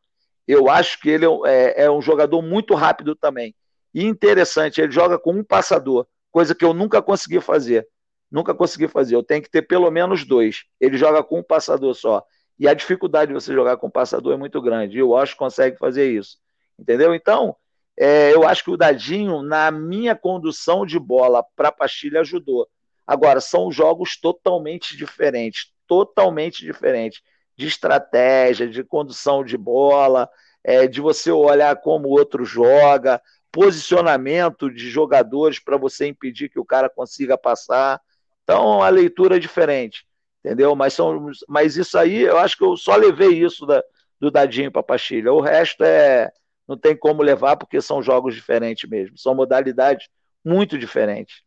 eu acho que ele é, é, um jogador muito rápido também. E interessante, ele joga com um passador, coisa que eu nunca consegui fazer. Nunca consegui fazer. Eu tenho que ter pelo menos dois. Ele joga com um passador só. E a dificuldade de você jogar com um passador é muito grande. E o Washington consegue fazer isso. Entendeu? Então, é, eu acho que o Dadinho, na minha condução de bola para a Pastilha, ajudou. Agora, são jogos totalmente diferentes totalmente diferentes de estratégia, de condução de bola, é, de você olhar como o outro joga, posicionamento de jogadores para você impedir que o cara consiga passar. Então, a leitura é diferente, entendeu? Mas, são, mas isso aí, eu acho que eu só levei isso da, do Dadinho para Pastilha. O resto é, não tem como levar porque são jogos diferentes mesmo, são modalidades muito diferentes.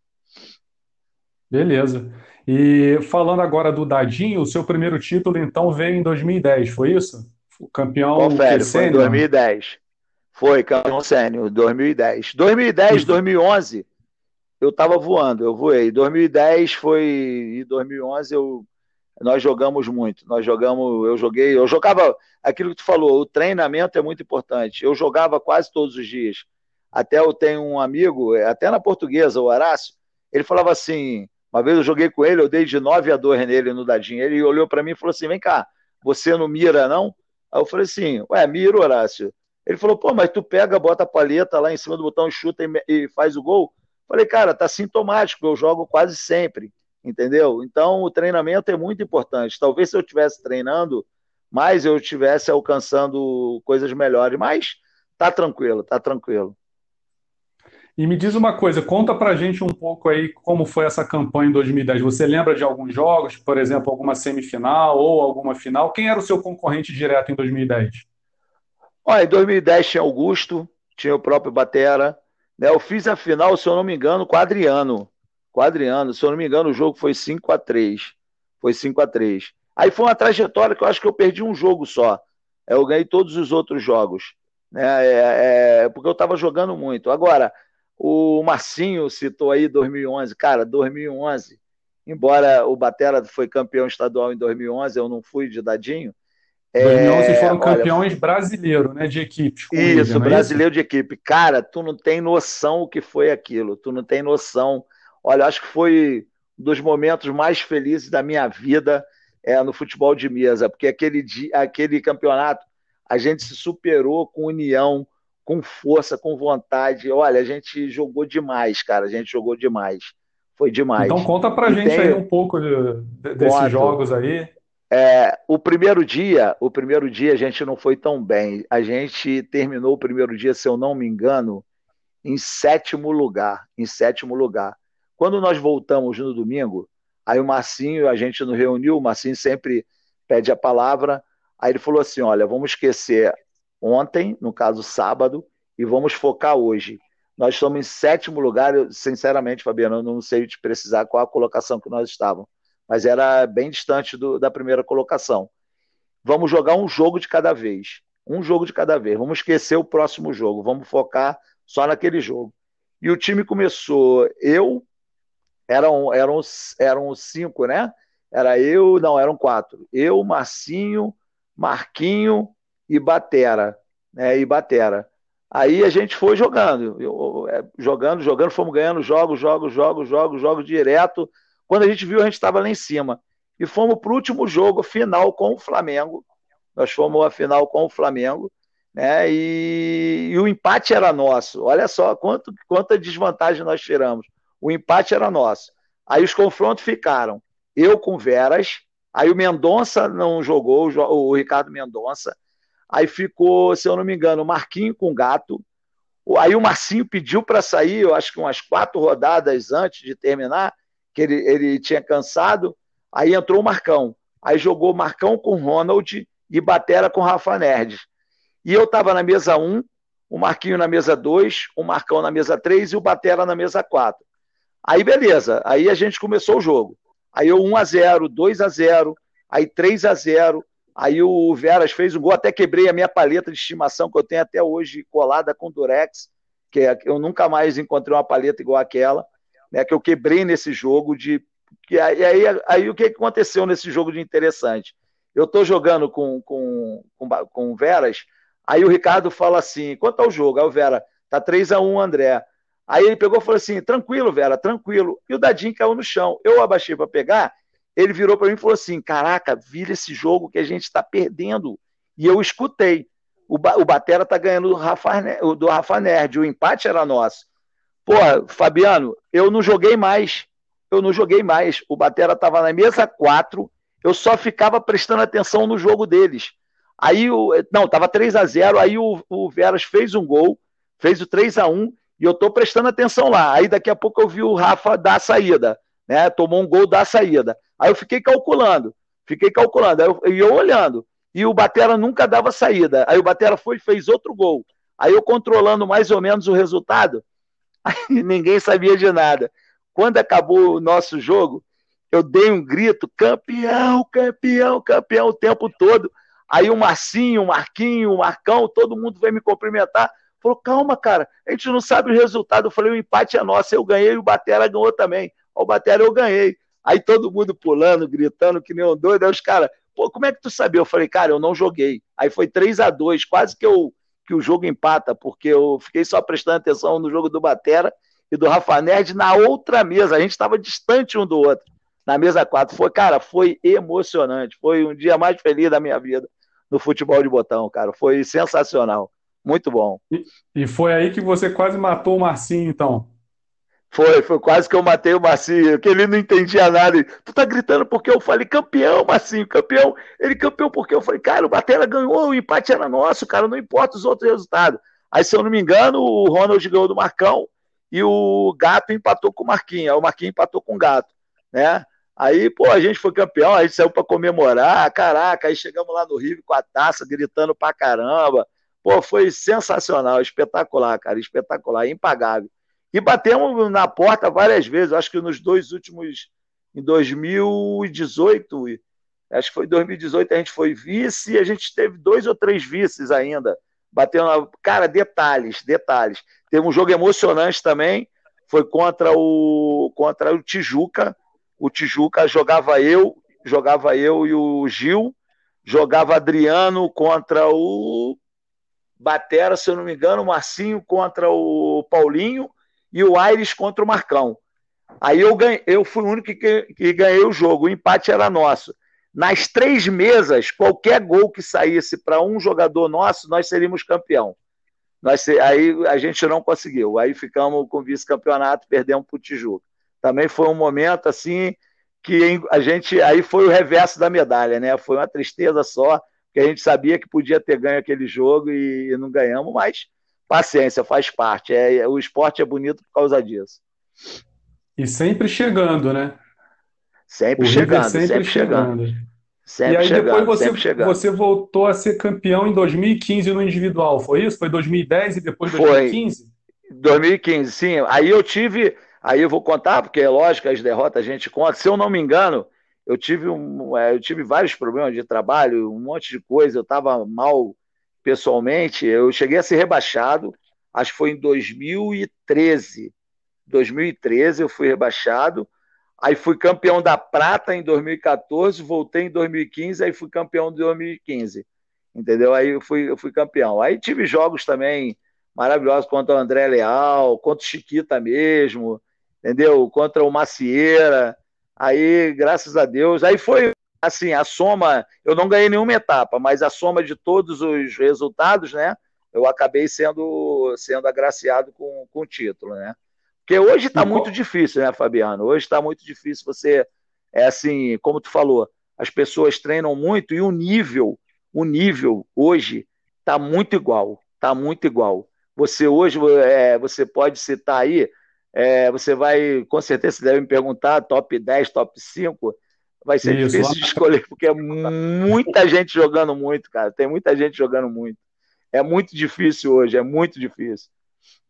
Beleza. E falando agora do Dadinho, o seu primeiro título então veio em 2010, foi isso? O campeão Confere, foi em 2010. Foi campeão sênior, 2010. 2010, 2011, eu estava voando, eu voei. 2010 foi e 2011 eu nós jogamos muito. Nós jogamos, eu joguei, eu jogava aquilo que tu falou, o treinamento é muito importante. Eu jogava quase todos os dias. Até eu tenho um amigo, até na portuguesa, o Horácio, ele falava assim: uma vez eu joguei com ele, eu dei de 9 a 2 nele no dadinho. Ele olhou para mim e falou assim: vem cá, você não mira, não? Aí eu falei assim: ué, miro, Horácio. Ele falou: pô, mas tu pega, bota a palheta lá em cima do botão, chuta e, e faz o gol. Falei, cara, tá sintomático, eu jogo quase sempre entendeu? Então o treinamento é muito importante. Talvez se eu estivesse treinando mais, eu estivesse alcançando coisas melhores, mas tá tranquilo, tá tranquilo. E me diz uma coisa, conta pra gente um pouco aí como foi essa campanha em 2010. Você lembra de alguns jogos, por exemplo, alguma semifinal ou alguma final? Quem era o seu concorrente direto em 2010? Olha, em 2010 tinha Augusto, tinha o próprio Batera. Né? Eu fiz a final, se eu não me engano, com Adriano com Adriano. Se eu não me engano, o jogo foi 5 a 3 Foi 5 a 3 Aí foi uma trajetória que eu acho que eu perdi um jogo só. Eu ganhei todos os outros jogos. Né? É, é, porque eu estava jogando muito. Agora, o Marcinho citou aí 2011. Cara, 2011, embora o Batera foi campeão estadual em 2011, eu não fui de dadinho. 2011 é, foram campeões olha, brasileiro, né, de equipe. Isso, brasileiro isso? de equipe. Cara, tu não tem noção o que foi aquilo. Tu não tem noção Olha, acho que foi um dos momentos mais felizes da minha vida é, no futebol de mesa, porque aquele, dia, aquele campeonato a gente se superou com união, com força, com vontade. Olha, a gente jogou demais, cara, a gente jogou demais. Foi demais. Então conta pra e gente tem... aí um pouco de, de, desses jogos aí. É, o primeiro dia, o primeiro dia a gente não foi tão bem. A gente terminou o primeiro dia, se eu não me engano, em sétimo lugar. Em sétimo lugar. Quando nós voltamos no domingo, aí o Marcinho, a gente nos reuniu, o Marcinho sempre pede a palavra. Aí ele falou assim: olha, vamos esquecer ontem, no caso sábado, e vamos focar hoje. Nós estamos em sétimo lugar, eu, sinceramente, Fabiano, eu não sei te precisar qual a colocação que nós estávamos mas era bem distante do, da primeira colocação. Vamos jogar um jogo de cada vez. Um jogo de cada vez. Vamos esquecer o próximo jogo. Vamos focar só naquele jogo. E o time começou. Eu. Eram, eram, eram cinco, né? Era eu. Não, eram quatro. Eu, Marcinho, Marquinho e Batera. Né? E Batera. Aí a gente foi jogando, é, jogando, jogando, fomos ganhando jogos, jogos, jogos, jogos, jogos direto quando a gente viu, a gente estava lá em cima. E fomos para o último jogo, final com o Flamengo. Nós fomos a final com o Flamengo. Né? E, e, o empate era nosso. Olha só quanto, quanta desvantagem nós tiramos. O empate era nosso. Aí os confrontos ficaram. Eu com Veras, aí o Mendonça não jogou, o Ricardo Mendonça. Aí ficou, se eu não me engano, o Marquinho com Gato. Aí o Marcinho pediu para sair, eu acho que umas quatro rodadas antes de terminar que ele, ele tinha cansado, aí entrou o Marcão. Aí jogou Marcão com Ronald e Batera com Rafa Nerdes. E eu estava na mesa 1, o Marquinho na mesa 2, o Marcão na mesa 3 e o Batera na mesa 4. Aí beleza, aí a gente começou o jogo. Aí eu 1 a 0, 2 a 0, aí 3 a 0, aí o Veras fez um gol, até quebrei a minha paleta de estimação que eu tenho até hoje colada com Durex, que é, eu nunca mais encontrei uma paleta igual aquela né, que eu quebrei nesse jogo de. Que, aí, aí, aí o que aconteceu nesse jogo de interessante? Eu estou jogando com, com, com, com Veras, aí o Ricardo fala assim: quanto ao jogo? Aí o Vera, tá 3 a 1 André. Aí ele pegou e falou assim: tranquilo, Vera, tranquilo. E o Dadinho caiu no chão. Eu abaixei para pegar, ele virou para mim e falou assim: caraca, vira esse jogo que a gente está perdendo. E eu escutei. O, o Batera tá ganhando do Rafa, do Rafa Nerd, o empate era nosso. Pô, Fabiano, eu não joguei mais. Eu não joguei mais. O Batera estava na mesa 4, eu só ficava prestando atenção no jogo deles. Aí o. Não, tava 3 a 0 aí o, o Veras fez um gol, fez o 3 a 1 e eu tô prestando atenção lá. Aí daqui a pouco eu vi o Rafa dar a saída, né? Tomou um gol da saída. Aí eu fiquei calculando, fiquei calculando, aí eu, e eu olhando. E o Batera nunca dava saída. Aí o Batera foi e fez outro gol. Aí eu controlando mais ou menos o resultado, ninguém sabia de nada. Quando acabou o nosso jogo, eu dei um grito: campeão, campeão, campeão o tempo todo. Aí o Marcinho, o Marquinho, o Marcão, todo mundo veio me cumprimentar. Falou: calma, cara, a gente não sabe o resultado. Eu falei: o empate é nosso. Eu ganhei e o Batera ganhou também. O Batera eu ganhei. Aí todo mundo pulando, gritando, que nem um doido. Aí os caras, pô, como é que tu sabia? Eu falei, cara, eu não joguei. Aí foi 3 a 2 quase que eu que o jogo empata, porque eu fiquei só prestando atenção no jogo do Batera e do Rafa Nerd na outra mesa. A gente estava distante um do outro, na mesa 4. Foi, cara, foi emocionante. Foi um dia mais feliz da minha vida no futebol de botão, cara. Foi sensacional. Muito bom. E, e foi aí que você quase matou o Marcinho, então. Foi, foi quase que eu matei o Marcinho, que ele não entendia nada. tu tá gritando porque eu falei campeão, Marcinho, campeão. Ele campeão porque eu falei, cara, o Batera ganhou, o empate era nosso, cara, não importa os outros resultados. Aí, se eu não me engano, o Ronald ganhou do Marcão e o Gato empatou com o Marquinhos. Aí o Marquinhos empatou com o Gato, né? Aí, pô, a gente foi campeão, a gente saiu para comemorar, caraca, aí chegamos lá no Rio com a taça, gritando pra caramba. Pô, foi sensacional, espetacular, cara, espetacular, impagável. E batemos na porta várias vezes, acho que nos dois últimos, em 2018, acho que foi 2018 a gente foi vice, e a gente teve dois ou três vices ainda. Batendo na... Cara, detalhes, detalhes. Teve um jogo emocionante também, foi contra o contra o Tijuca. O Tijuca jogava eu, jogava eu e o Gil, jogava Adriano contra o Batera, se eu não me engano, o Marcinho contra o Paulinho e o Aires contra o Marcão. Aí eu, ganhei, eu fui o único que, que ganhei o jogo, o empate era nosso. Nas três mesas, qualquer gol que saísse para um jogador nosso, nós seríamos campeão. Nós, aí a gente não conseguiu. Aí ficamos com vice-campeonato, perdemos para o Tijuca. também foi um momento assim que a gente aí foi o reverso da medalha, né? Foi uma tristeza só, que a gente sabia que podia ter ganho aquele jogo e, e não ganhamos, mas paciência, faz parte. É, o esporte é bonito por causa disso. E sempre chegando, né? Sempre chegando, sempre, sempre chegando. chegando. Sempre e aí chegando, depois você, você voltou a ser campeão em 2015 no individual, foi isso? Foi 2010 e depois 2015? Foi 2015, sim. Aí eu tive, aí eu vou contar, porque é lógico, as derrotas a gente conta. Se eu não me engano, eu tive, um, é, eu tive vários problemas de trabalho, um monte de coisa, eu estava mal pessoalmente. Eu cheguei a ser rebaixado, acho que foi em 2013. 2013 eu fui rebaixado. Aí fui campeão da prata em 2014, voltei em 2015, aí fui campeão de 2015. Entendeu? Aí eu fui, eu fui campeão. Aí tive jogos também maravilhosos contra o André Leal, contra o Chiquita mesmo, entendeu? Contra o Macieira. Aí, graças a Deus, aí foi assim, a soma, eu não ganhei nenhuma etapa, mas a soma de todos os resultados, né? Eu acabei sendo sendo agraciado com, com o título, né? Porque hoje está muito difícil, né, Fabiano? Hoje está muito difícil você. É assim, como tu falou, as pessoas treinam muito e o nível, o nível hoje está muito igual. Está muito igual. Você hoje, é, você pode citar aí, é, você vai, com certeza, você deve me perguntar, top 10, top 5. Vai ser Isso, difícil de escolher, porque é muita gente jogando muito, cara. Tem muita gente jogando muito. É muito difícil hoje, é muito difícil.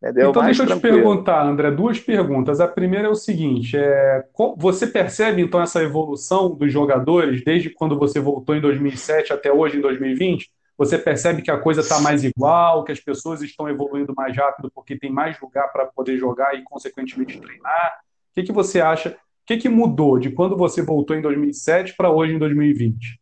Entendeu? Então, Mais deixa eu te perguntar, André, duas perguntas. A primeira é o seguinte: é, você percebe então essa evolução dos jogadores desde quando você voltou em 2007 até hoje, em 2020? Você percebe que a coisa está mais igual, que as pessoas estão evoluindo mais rápido porque tem mais lugar para poder jogar e, consequentemente, treinar? O que, que você acha? O que, que mudou de quando você voltou em 2007 para hoje, em 2020?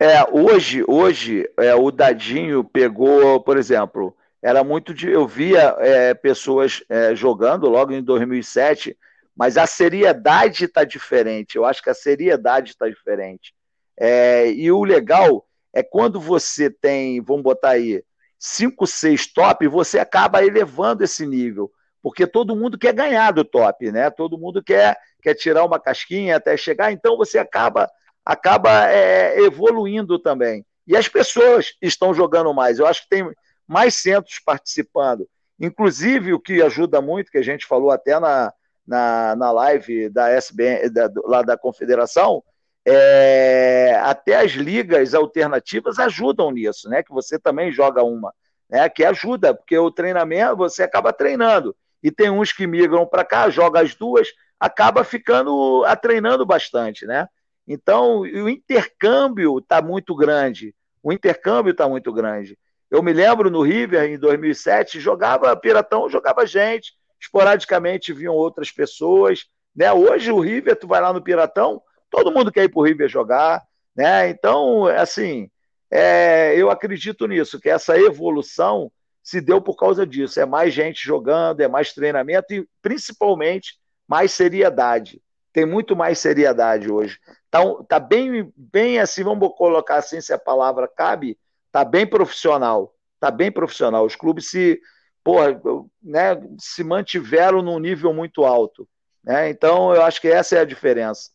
É, hoje, hoje é, o Dadinho pegou, por exemplo, era muito de. Eu via é, pessoas é, jogando logo em 2007, mas a seriedade está diferente. Eu acho que a seriedade está diferente. É, e o legal é quando você tem, vamos botar aí, 5, 6 top, você acaba elevando esse nível. Porque todo mundo quer ganhar do top, né? Todo mundo quer, quer tirar uma casquinha até chegar, então você acaba, acaba é, evoluindo também. E as pessoas estão jogando mais. Eu acho que tem mais centros participando. Inclusive, o que ajuda muito, que a gente falou até na, na, na live da SBN, da, lá da Confederação, é, até as ligas alternativas ajudam nisso, né? Que você também joga uma, né? Que ajuda, porque o treinamento você acaba treinando. E tem uns que migram para cá, joga as duas, acaba ficando a treinando bastante, né? Então, o intercâmbio está muito grande. O intercâmbio está muito grande. Eu me lembro no River, em 2007, jogava Piratão, jogava gente, esporadicamente vinham outras pessoas. Né? Hoje o River, tu vai lá no Piratão, todo mundo quer ir para o River jogar. Né? Então, assim, é, eu acredito nisso, que essa evolução se deu por causa disso. É mais gente jogando, é mais treinamento e, principalmente, mais seriedade. Tem muito mais seriedade hoje. Tá, tá bem, bem assim, vamos colocar assim, se a palavra cabe, Tá bem profissional. Tá bem profissional. Os clubes se, porra, né, se mantiveram num nível muito alto. Né? Então, eu acho que essa é a diferença.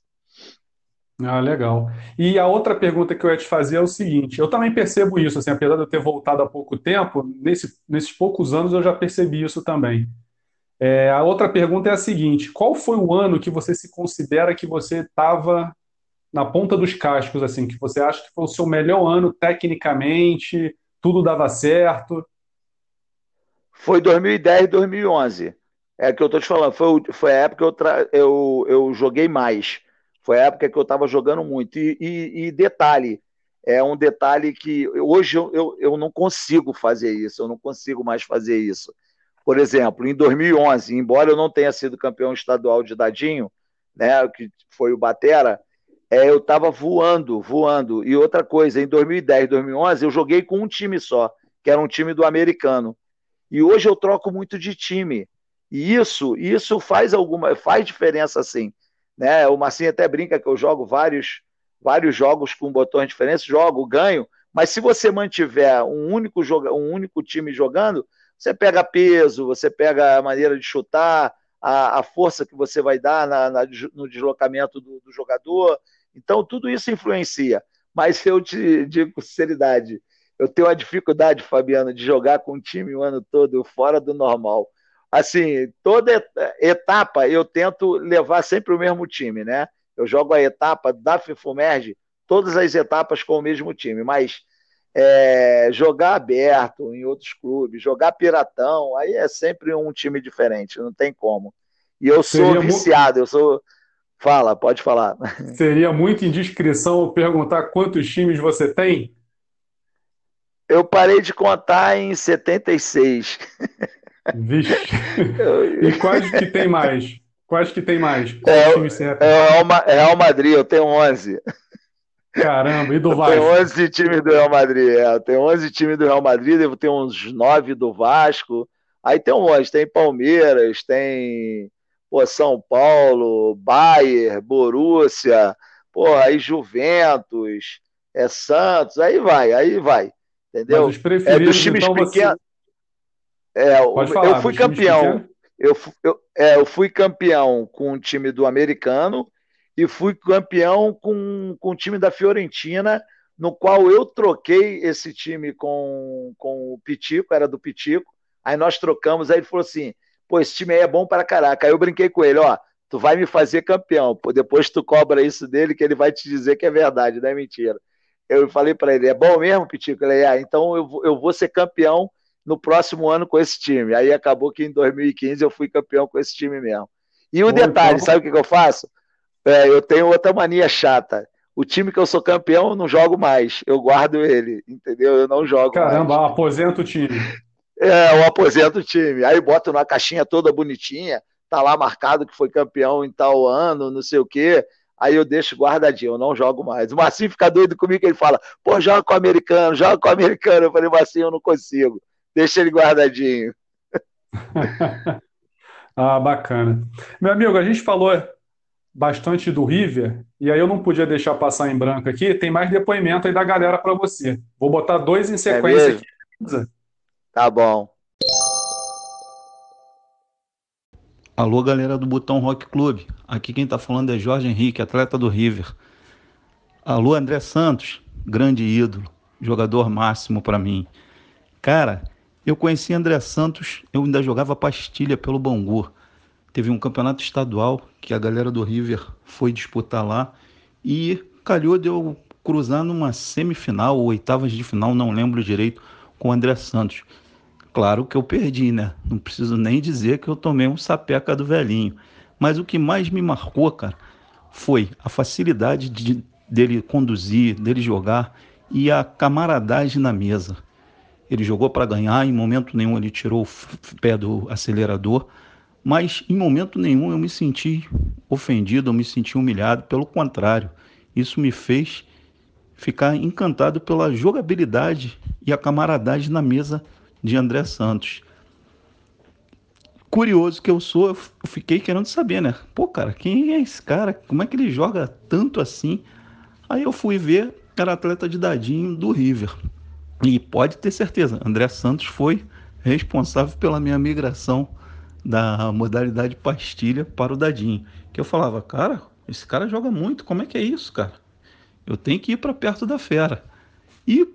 Ah, legal. E a outra pergunta que eu ia te fazer é o seguinte: eu também percebo isso, assim, apesar de eu ter voltado há pouco tempo, nesse, nesses poucos anos eu já percebi isso também. É, a outra pergunta é a seguinte: qual foi o ano que você se considera que você estava na ponta dos cascos, assim, que você acha que foi o seu melhor ano tecnicamente, tudo dava certo? Foi 2010, 2011. É que eu tô te falando, foi, foi a época que eu, tra... eu, eu joguei mais. Foi a época que eu estava jogando muito. E, e, e, detalhe, é um detalhe que hoje eu, eu, eu não consigo fazer isso, eu não consigo mais fazer isso. Por exemplo, em 2011, embora eu não tenha sido campeão estadual de dadinho, né, que foi o Batera, é, eu estava voando, voando. E outra coisa, em 2010, 2011, eu joguei com um time só, que era um time do americano. E hoje eu troco muito de time. E isso, isso faz alguma, faz diferença sim. Né? O Marcinho até brinca que eu jogo vários, vários jogos com botões diferentes, jogo, ganho. Mas se você mantiver um único, joga, um único time jogando, você pega peso, você pega a maneira de chutar, a, a força que você vai dar na, na, no deslocamento do, do, jogador. Então, tudo isso influencia. Mas eu te digo com sinceridade, eu tenho uma dificuldade, Fabiano, de jogar com o time o ano todo fora do normal. Assim, toda etapa eu tento levar sempre o mesmo time, né? Eu jogo a etapa da FIFUMERG, todas as etapas com o mesmo time, mas é, jogar aberto em outros clubes, jogar piratão, aí é sempre um time diferente, não tem como. E eu sou Seria viciado, eu sou. Fala, pode falar. Seria muito indiscrição perguntar quantos times você tem? Eu parei de contar em 76. Vixe. e quais que tem mais? Quais que tem mais? É, time você é o Real Madrid, eu tenho 11. Caramba, e do Vasco? Tem 11 times do Real Madrid, é. Tem 11 times do Real Madrid, devo ter uns 9 do Vasco. Aí tem um monte, tem Palmeiras, tem pô, São Paulo, Bayern, Borussia, pô, aí Juventus, é Santos, aí vai, aí vai. Entendeu? é dos times então, pequenos. Você... É, falar, eu fui campeão. Eu, eu, é, eu fui campeão com o time do americano e fui campeão com, com o time da Fiorentina, no qual eu troquei esse time com, com o Pitico, era do Pitico. Aí nós trocamos, aí ele falou assim: pô, esse time aí é bom para caraca. Aí eu brinquei com ele: ó, tu vai me fazer campeão, pô, depois tu cobra isso dele, que ele vai te dizer que é verdade, não é mentira. Eu falei para ele: é bom mesmo, Pitico? Ele é, então eu, eu vou ser campeão no próximo ano com esse time. Aí acabou que em 2015 eu fui campeão com esse time mesmo. E o Bom, detalhe, então... sabe o que, que eu faço? É, eu tenho outra mania chata. O time que eu sou campeão, eu não jogo mais. Eu guardo ele, entendeu? Eu não jogo Caramba, mais. aposenta o time. É, eu aposento o time. Aí boto numa caixinha toda bonitinha, tá lá marcado que foi campeão em tal ano, não sei o quê. Aí eu deixo guardadinho, eu não jogo mais. O Marcinho fica doido comigo, ele fala, pô, joga com o americano, joga com o americano. Eu falei, Marcinho, eu não consigo. Deixa ele guardadinho. ah, bacana. Meu amigo, a gente falou bastante do River, e aí eu não podia deixar passar em branco aqui, tem mais depoimento aí da galera para você. Vou botar dois em é sequência é aqui. Beleza? Tá bom. Alô, galera do Botão Rock Club. Aqui quem tá falando é Jorge Henrique, atleta do River. Alô, André Santos, grande ídolo, jogador máximo para mim. Cara, eu conheci André Santos, eu ainda jogava pastilha pelo Bangu teve um campeonato estadual que a galera do River foi disputar lá e calhou de eu cruzar numa semifinal ou oitavas de final, não lembro direito, com o André Santos. Claro que eu perdi, né? Não preciso nem dizer que eu tomei um sapeca do velhinho. Mas o que mais me marcou, cara, foi a facilidade de, dele conduzir, dele jogar e a camaradagem na mesa. Ele jogou para ganhar, em momento nenhum ele tirou o pé do acelerador mas em momento nenhum eu me senti ofendido, eu me senti humilhado, pelo contrário, isso me fez ficar encantado pela jogabilidade e a camaradagem na mesa de André Santos. Curioso que eu sou, eu fiquei querendo saber, né? Pô, cara, quem é esse cara? Como é que ele joga tanto assim? Aí eu fui ver, era atleta de dadinho do River. E pode ter certeza, André Santos foi responsável pela minha migração da modalidade pastilha para o dadinho. Que eu falava, cara, esse cara joga muito, como é que é isso, cara? Eu tenho que ir para perto da fera. E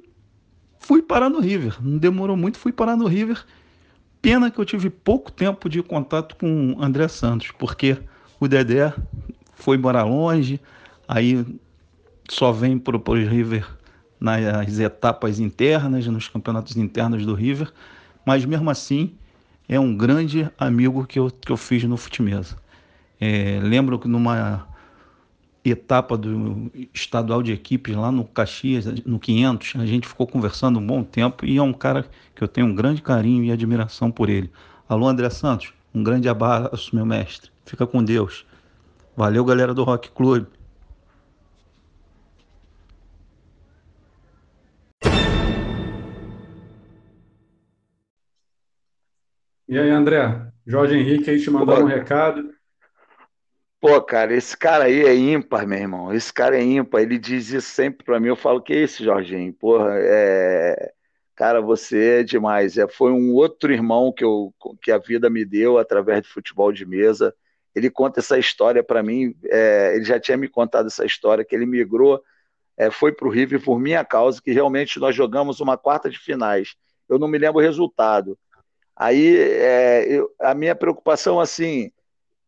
fui parar no River. Não demorou muito, fui parar no River. Pena que eu tive pouco tempo de contato com o André Santos, porque o Dedé foi morar longe, aí só vem para o River nas etapas internas, nos campeonatos internos do River, mas mesmo assim é um grande amigo que eu, que eu fiz no Futimesa. É, lembro que numa etapa do estadual de equipes lá no Caxias, no 500, a gente ficou conversando um bom tempo e é um cara que eu tenho um grande carinho e admiração por ele. Alô, André Santos, um grande abraço, meu mestre. Fica com Deus. Valeu, galera do Rock Club. E aí, André? Jorge Henrique aí te mandando um recado. Pô, cara, esse cara aí é ímpar, meu irmão. Esse cara é ímpar. Ele diz isso sempre pra mim. Eu falo, que é esse, Jorginho? Porra, é... Cara, você é demais. É, foi um outro irmão que, eu, que a vida me deu através de futebol de mesa. Ele conta essa história para mim. É, ele já tinha me contado essa história que ele migrou, é, foi para o River por minha causa, que realmente nós jogamos uma quarta de finais. Eu não me lembro o resultado. Aí é, eu, a minha preocupação assim,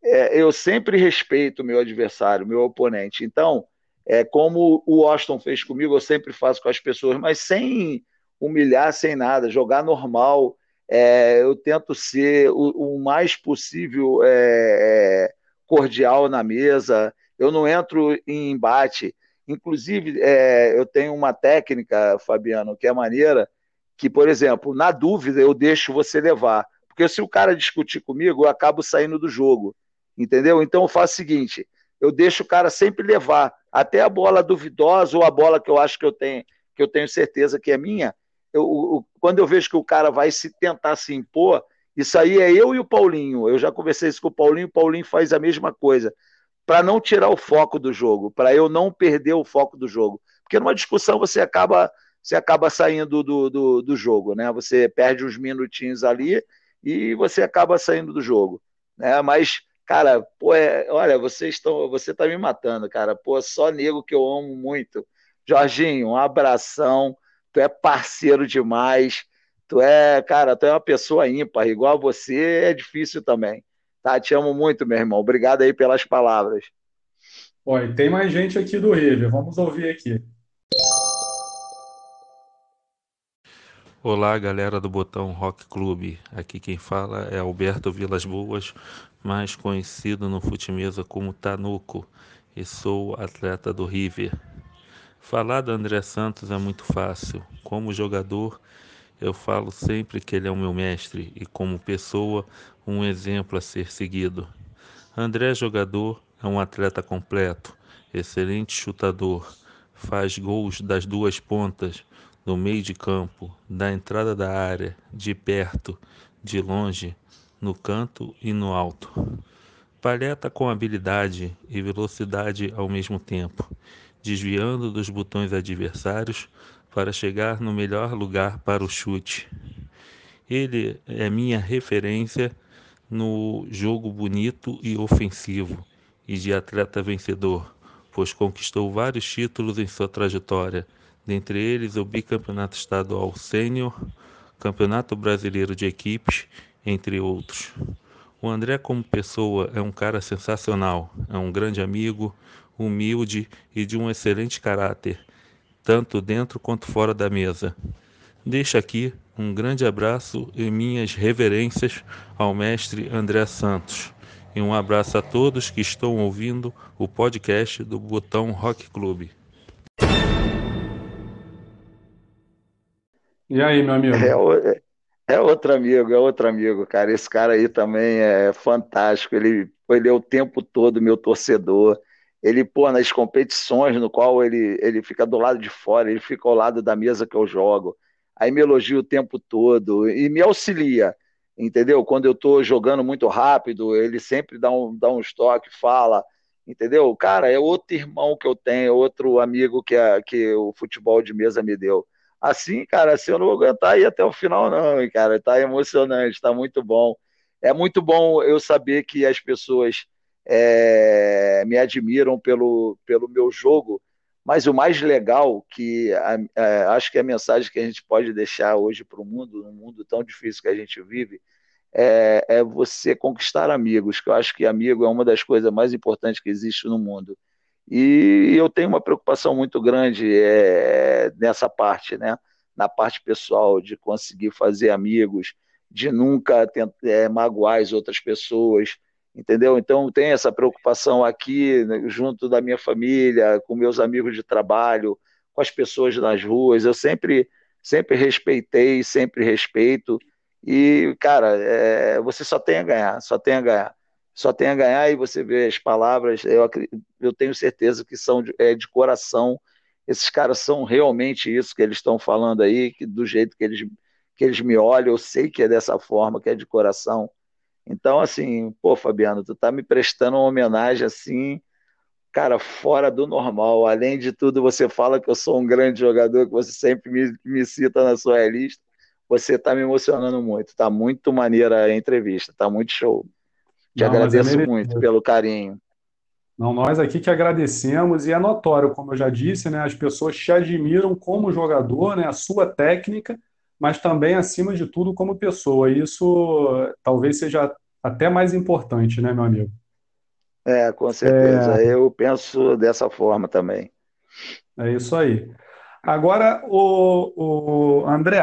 é, eu sempre respeito meu adversário, meu oponente. Então, é como o Washington fez comigo, eu sempre faço com as pessoas, mas sem humilhar, sem nada, jogar normal. É, eu tento ser o, o mais possível é, é cordial na mesa. Eu não entro em embate. Inclusive, é, eu tenho uma técnica, Fabiano, que é maneira, que, por exemplo, na dúvida eu deixo você levar. Porque se o cara discutir comigo, eu acabo saindo do jogo. Entendeu? Então eu faço o seguinte: eu deixo o cara sempre levar, até a bola duvidosa ou a bola que eu acho que eu tenho, que eu tenho certeza que é minha. Eu, eu, quando eu vejo que o cara vai se tentar se impor, isso aí é eu e o Paulinho. Eu já conversei isso com o Paulinho, o Paulinho faz a mesma coisa. Para não tirar o foco do jogo, para eu não perder o foco do jogo. Porque numa discussão você acaba, você acaba saindo do, do, do jogo, né? Você perde uns minutinhos ali e você acaba saindo do jogo. Né? Mas Cara, pô, é, olha, vocês estão, você tá me matando, cara. Pô, só nego que eu amo muito. Jorginho, um abração. Tu é parceiro demais. Tu é, cara, tu é uma pessoa ímpar, igual a você, é difícil também. Tá? Te amo muito, meu irmão. Obrigado aí pelas palavras. Oi, tem mais gente aqui do River. Vamos ouvir aqui. Olá, galera do Botão Rock Clube. Aqui quem fala é Alberto Vilas Boas, mais conhecido no Futimesa como Tanuco, e sou atleta do River. Falar do André Santos é muito fácil. Como jogador, eu falo sempre que ele é o meu mestre e como pessoa, um exemplo a ser seguido. André jogador é um atleta completo, excelente chutador, faz gols das duas pontas no meio de campo, da entrada da área, de perto, de longe, no canto e no alto. Palheta com habilidade e velocidade ao mesmo tempo, desviando dos botões adversários para chegar no melhor lugar para o chute. Ele é minha referência no jogo bonito e ofensivo e de atleta vencedor, pois conquistou vários títulos em sua trajetória dentre eles o bicampeonato estadual sênior, campeonato brasileiro de equipes, entre outros. O André, como pessoa, é um cara sensacional, é um grande amigo, humilde e de um excelente caráter, tanto dentro quanto fora da mesa. Deixo aqui um grande abraço e minhas reverências ao mestre André Santos. E um abraço a todos que estão ouvindo o podcast do Botão Rock Clube. E aí, meu amigo? É, é outro amigo, é outro amigo, cara. Esse cara aí também é fantástico. Ele, ele é o tempo todo meu torcedor. Ele, pô, nas competições no qual ele, ele fica do lado de fora, ele fica ao lado da mesa que eu jogo. Aí me elogia o tempo todo e me auxilia, entendeu? Quando eu tô jogando muito rápido, ele sempre dá um, dá um estoque, fala, entendeu? Cara, é outro irmão que eu tenho, outro amigo que, a, que o futebol de mesa me deu assim, cara, assim eu não vou aguentar ir até o final, não, hein, cara. Tá emocionante, tá muito bom. É muito bom eu saber que as pessoas é, me admiram pelo, pelo meu jogo, mas o mais legal que é, acho que a mensagem que a gente pode deixar hoje para o mundo, num mundo tão difícil que a gente vive, é, é, você conquistar amigos, que eu acho que amigo é uma das coisas mais importantes que existe no mundo. E eu tenho uma preocupação muito grande é, nessa parte, né? na parte pessoal, de conseguir fazer amigos, de nunca tentar, é, magoar as outras pessoas, entendeu? Então, tem essa preocupação aqui, né, junto da minha família, com meus amigos de trabalho, com as pessoas nas ruas. Eu sempre, sempre respeitei, sempre respeito. E, cara, é, você só tem a ganhar, só tem a ganhar só tem a ganhar e você vê as palavras, eu, eu tenho certeza que são de, é, de coração. Esses caras são realmente isso que eles estão falando aí, que do jeito que eles, que eles me olham, eu sei que é dessa forma, que é de coração. Então, assim, pô, Fabiano, tu tá me prestando uma homenagem assim, cara, fora do normal. Além de tudo, você fala que eu sou um grande jogador, que você sempre me, me cita na sua lista. Você está me emocionando muito. Tá muito maneira a entrevista, tá muito show. Te Não, é agradeço muito pelo carinho. Não, nós aqui que agradecemos e é notório, como eu já disse, né, as pessoas te admiram como jogador, né, a sua técnica, mas também, acima de tudo, como pessoa. Isso talvez seja até mais importante, né, meu amigo? É, com certeza. É... Eu penso dessa forma também. É isso aí. Agora, o, o André,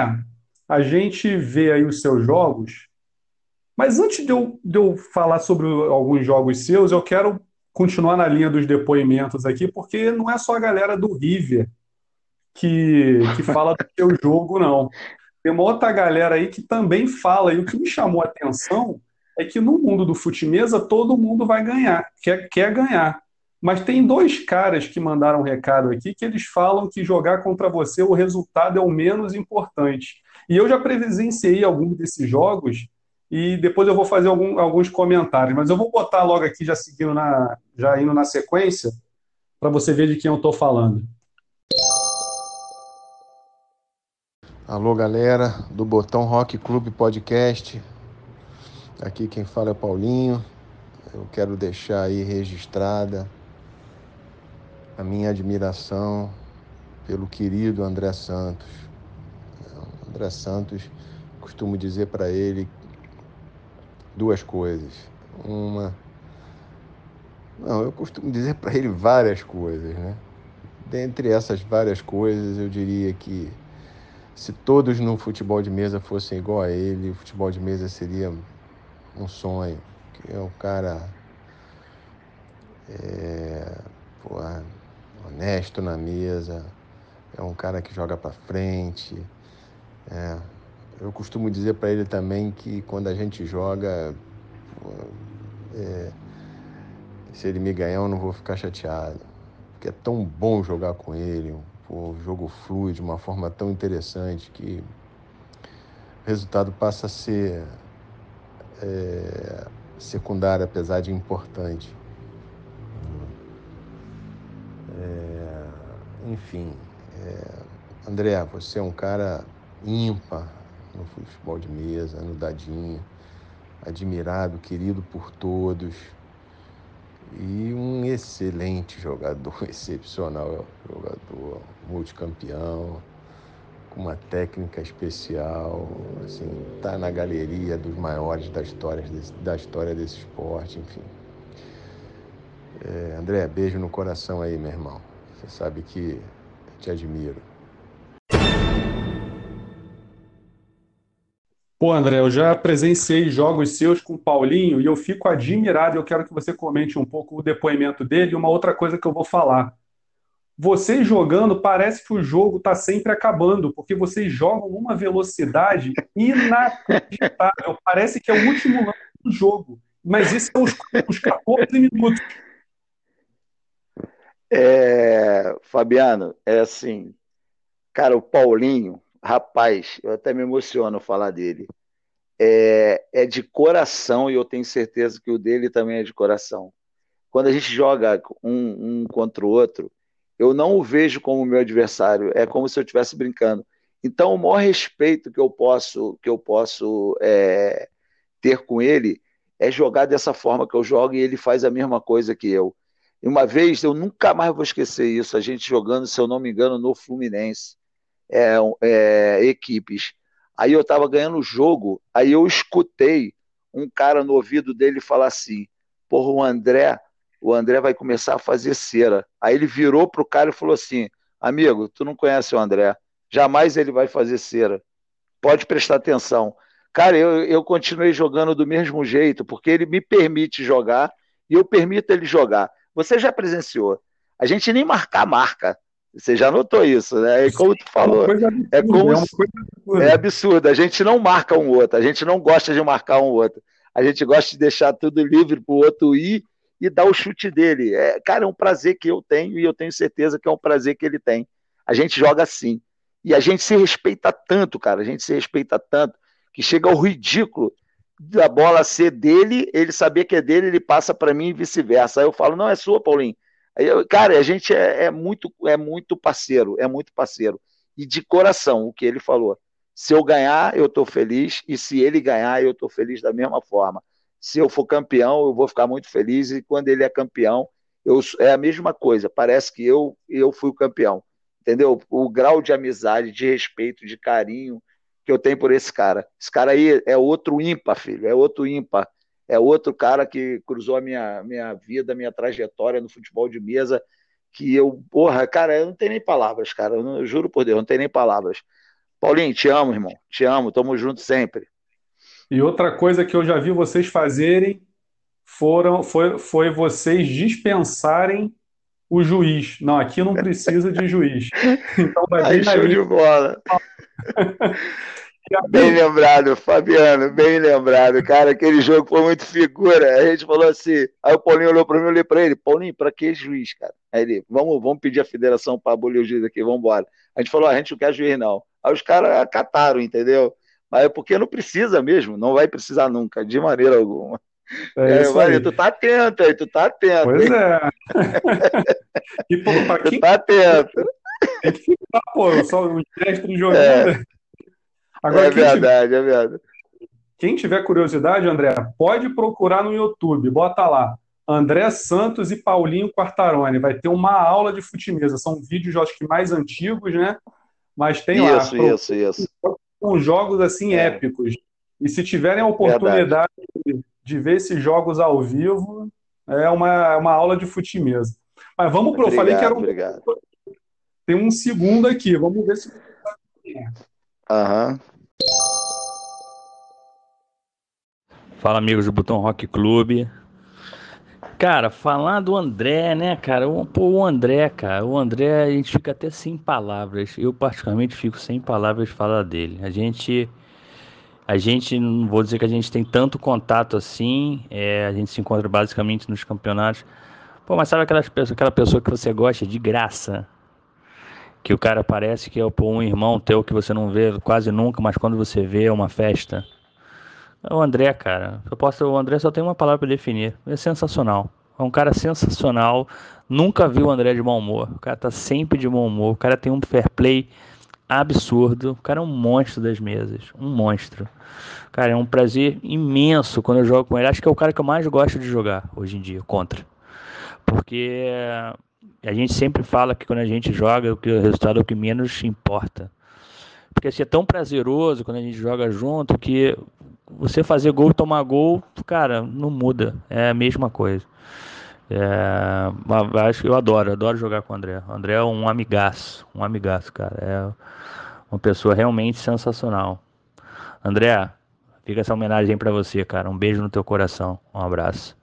a gente vê aí os seus jogos, mas antes de eu, de eu falar sobre alguns jogos seus, eu quero continuar na linha dos depoimentos aqui, porque não é só a galera do River que, que fala do seu jogo, não. Tem uma outra galera aí que também fala, e o que me chamou a atenção é que no mundo do fute-mesa todo mundo vai ganhar, quer, quer ganhar. Mas tem dois caras que mandaram um recado aqui que eles falam que jogar contra você o resultado é o menos importante. E eu já presenciei alguns desses jogos e depois eu vou fazer algum, alguns comentários, mas eu vou botar logo aqui já seguindo na já indo na sequência para você ver de quem eu estou falando. Alô, galera do Botão Rock Clube Podcast. Aqui quem fala é Paulinho. Eu quero deixar aí registrada a minha admiração pelo querido André Santos. André Santos, costumo dizer para ele duas coisas. Uma. Não, eu costumo dizer para ele várias coisas, né? Dentre essas várias coisas, eu diria que se todos no futebol de mesa fossem igual a ele, o futebol de mesa seria um sonho, que é um cara é, porra, honesto na mesa, é um cara que joga para frente. É. Eu costumo dizer para ele também que quando a gente joga, é, se ele me ganhar eu não vou ficar chateado, porque é tão bom jogar com ele, o jogo flui de uma forma tão interessante que o resultado passa a ser é, secundária, apesar de importante. É, enfim, é, André, você é um cara ímpar no futebol de mesa, no dadinho, admirado, querido por todos e um excelente jogador, excepcional jogador, multicampeão uma técnica especial, assim, tá na galeria dos maiores da história desse, da história desse esporte, enfim. É, André, beijo no coração aí, meu irmão. Você sabe que te admiro. Pô, André, eu já presenciei jogos seus com o Paulinho e eu fico admirado. Eu quero que você comente um pouco o depoimento dele e uma outra coisa que eu vou falar vocês jogando, parece que o jogo está sempre acabando, porque vocês jogam numa velocidade inacreditável. parece que é o último lance do jogo. Mas isso é os, os 14 minutos. É, Fabiano, é assim, cara, o Paulinho, rapaz, eu até me emociono falar dele. É, é de coração e eu tenho certeza que o dele também é de coração. Quando a gente joga um, um contra o outro, eu não o vejo como meu adversário, é como se eu estivesse brincando. Então, o maior respeito que eu posso que eu posso é, ter com ele é jogar dessa forma que eu jogo e ele faz a mesma coisa que eu. E uma vez, eu nunca mais vou esquecer isso, a gente jogando, se eu não me engano, no Fluminense, é, é, equipes. Aí eu estava ganhando o jogo, aí eu escutei um cara no ouvido dele falar assim: Porra, o André o André vai começar a fazer cera. Aí ele virou pro cara e falou assim: Amigo, tu não conhece o André, jamais ele vai fazer cera. Pode prestar atenção. Cara, eu, eu continuei jogando do mesmo jeito, porque ele me permite jogar e eu permito ele jogar. Você já presenciou. A gente nem marcar marca. Você já notou isso, né? E como tu falou, é, como é, é absurdo. A gente não marca um outro, a gente não gosta de marcar um outro. A gente gosta de deixar tudo livre para o outro ir e dar o chute dele. É, cara, é um prazer que eu tenho e eu tenho certeza que é um prazer que ele tem. A gente joga assim. E a gente se respeita tanto, cara, a gente se respeita tanto, que chega ao ridículo da bola ser dele, ele saber que é dele, ele passa para mim e vice-versa. Aí eu falo, não, é sua, Paulinho. Cara, a gente é, é, muito, é muito parceiro, é muito parceiro. E de coração, o que ele falou. Se eu ganhar, eu estou feliz, e se ele ganhar, eu estou feliz da mesma forma. Se eu for campeão, eu vou ficar muito feliz, e quando ele é campeão, eu, é a mesma coisa. Parece que eu, eu fui o campeão. Entendeu? O grau de amizade, de respeito, de carinho que eu tenho por esse cara. Esse cara aí é outro ímpar, filho, é outro ímpar é outro cara que cruzou a minha, minha vida, minha trajetória no futebol de mesa, que eu, porra, cara, eu não tenho nem palavras, cara, eu, não, eu juro por Deus, eu não tenho nem palavras. Paulinho, te amo, irmão, te amo, tamo junto sempre. E outra coisa que eu já vi vocês fazerem foram, foi, foi vocês dispensarem o juiz. Não, aqui não precisa de juiz. Então vai Aí, show de bola. Bem lembrado, Fabiano, bem lembrado. Cara, aquele jogo foi muito figura. A gente falou assim. Aí o Paulinho olhou para mim, eu olhei para ele: Paulinho, para que juiz, cara? Aí ele: vamos, vamos pedir a federação para abolir o juiz aqui, vamos embora. A gente falou: a gente não quer juiz, não. Aí os caras acataram, entendeu? Mas é porque não precisa mesmo, não vai precisar nunca, de maneira alguma. É, é vai, tu tá atento aí, tu tá atento. Pois hein? é. e, pô, quem... Tu tá atento. Tem que ficar, pô, só um mestre jogando. É. Agora, é verdade, tiver, é verdade. Quem tiver curiosidade, André, pode procurar no YouTube, bota lá. André Santos e Paulinho Quartarone. Vai ter uma aula de futimesa. São vídeos, acho que mais antigos, né? Mas tem isso, lá. Isso, isso, isso. São jogos assim é. épicos. E se tiverem a oportunidade de, de ver esses jogos ao vivo, é uma, uma aula de futimesa. Mas vamos para. Eu falei que era um. Obrigado. Tem um segundo aqui. Vamos ver se. Aham. Uhum. Fala, amigos do Botão Rock Clube. Cara, falar do André, né, cara? O, pô, o André, cara, o André, a gente fica até sem palavras. Eu, particularmente, fico sem palavras de falar dele. A gente. A gente, não vou dizer que a gente tem tanto contato assim, é, a gente se encontra basicamente nos campeonatos. Pô, mas sabe aquela pessoa, aquela pessoa que você gosta de graça? Que o cara parece que é pô, um irmão teu que você não vê quase nunca, mas quando você vê é uma festa. É o André, cara. Eu posso, o André só tem uma palavra para definir. É sensacional. É um cara sensacional. Nunca vi o André de mau humor. O cara tá sempre de bom humor. O cara tem um fair play absurdo. O cara é um monstro das mesas. Um monstro. Cara, é um prazer imenso quando eu jogo com ele. Acho que é o cara que eu mais gosto de jogar hoje em dia, contra. Porque a gente sempre fala que quando a gente joga, o resultado é o que menos importa. Porque assim, é tão prazeroso quando a gente joga junto que você fazer gol, tomar gol, cara, não muda. É a mesma coisa. É, eu adoro, adoro jogar com o André. O André é um amigaço, um amigaço, cara. É uma pessoa realmente sensacional. André, fica essa homenagem para você, cara. Um beijo no teu coração. Um abraço.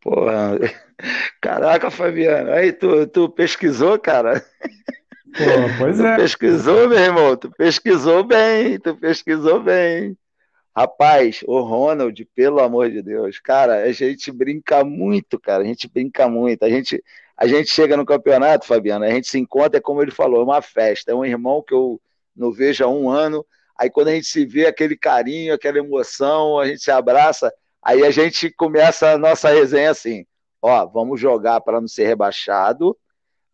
Porra, caraca, Fabiano, aí tu, tu pesquisou, cara? Pois é. Tu pesquisou, meu irmão, tu pesquisou bem, tu pesquisou bem. Rapaz, o Ronald, pelo amor de Deus, cara, a gente brinca muito, cara, a gente brinca muito. A gente, a gente chega no campeonato, Fabiano, a gente se encontra, é como ele falou, é uma festa. É um irmão que eu não vejo há um ano. Aí quando a gente se vê, aquele carinho, aquela emoção, a gente se abraça, aí a gente começa a nossa resenha assim: ó, vamos jogar para não ser rebaixado,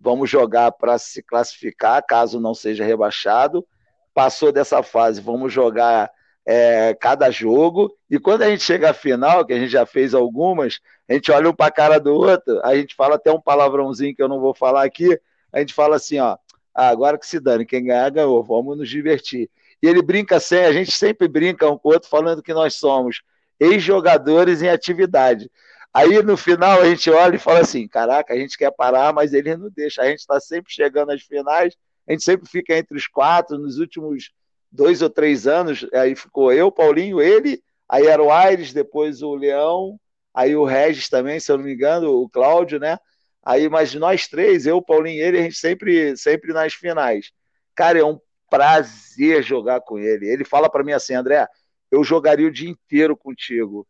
vamos jogar para se classificar, caso não seja rebaixado. Passou dessa fase, vamos jogar é, cada jogo. E quando a gente chega à final, que a gente já fez algumas, a gente olha um para a cara do outro, a gente fala até um palavrãozinho que eu não vou falar aqui. A gente fala assim: ó, ah, agora que se dane, quem ganhar, ganhou, vamos nos divertir. E ele brinca sem, a gente sempre brinca um com o outro falando que nós somos ex-jogadores em atividade. Aí no final a gente olha e fala assim: caraca, a gente quer parar, mas ele não deixa. A gente está sempre chegando às finais, a gente sempre fica entre os quatro. Nos últimos dois ou três anos, aí ficou eu, Paulinho, ele, aí era o Aires, depois o Leão, aí o Regis também, se eu não me engano, o Cláudio, né? Aí, mas nós três, eu, Paulinho e ele, a gente sempre, sempre nas finais. Cara, é um prazer jogar com ele. Ele fala para mim assim, André, eu jogaria o dia inteiro contigo.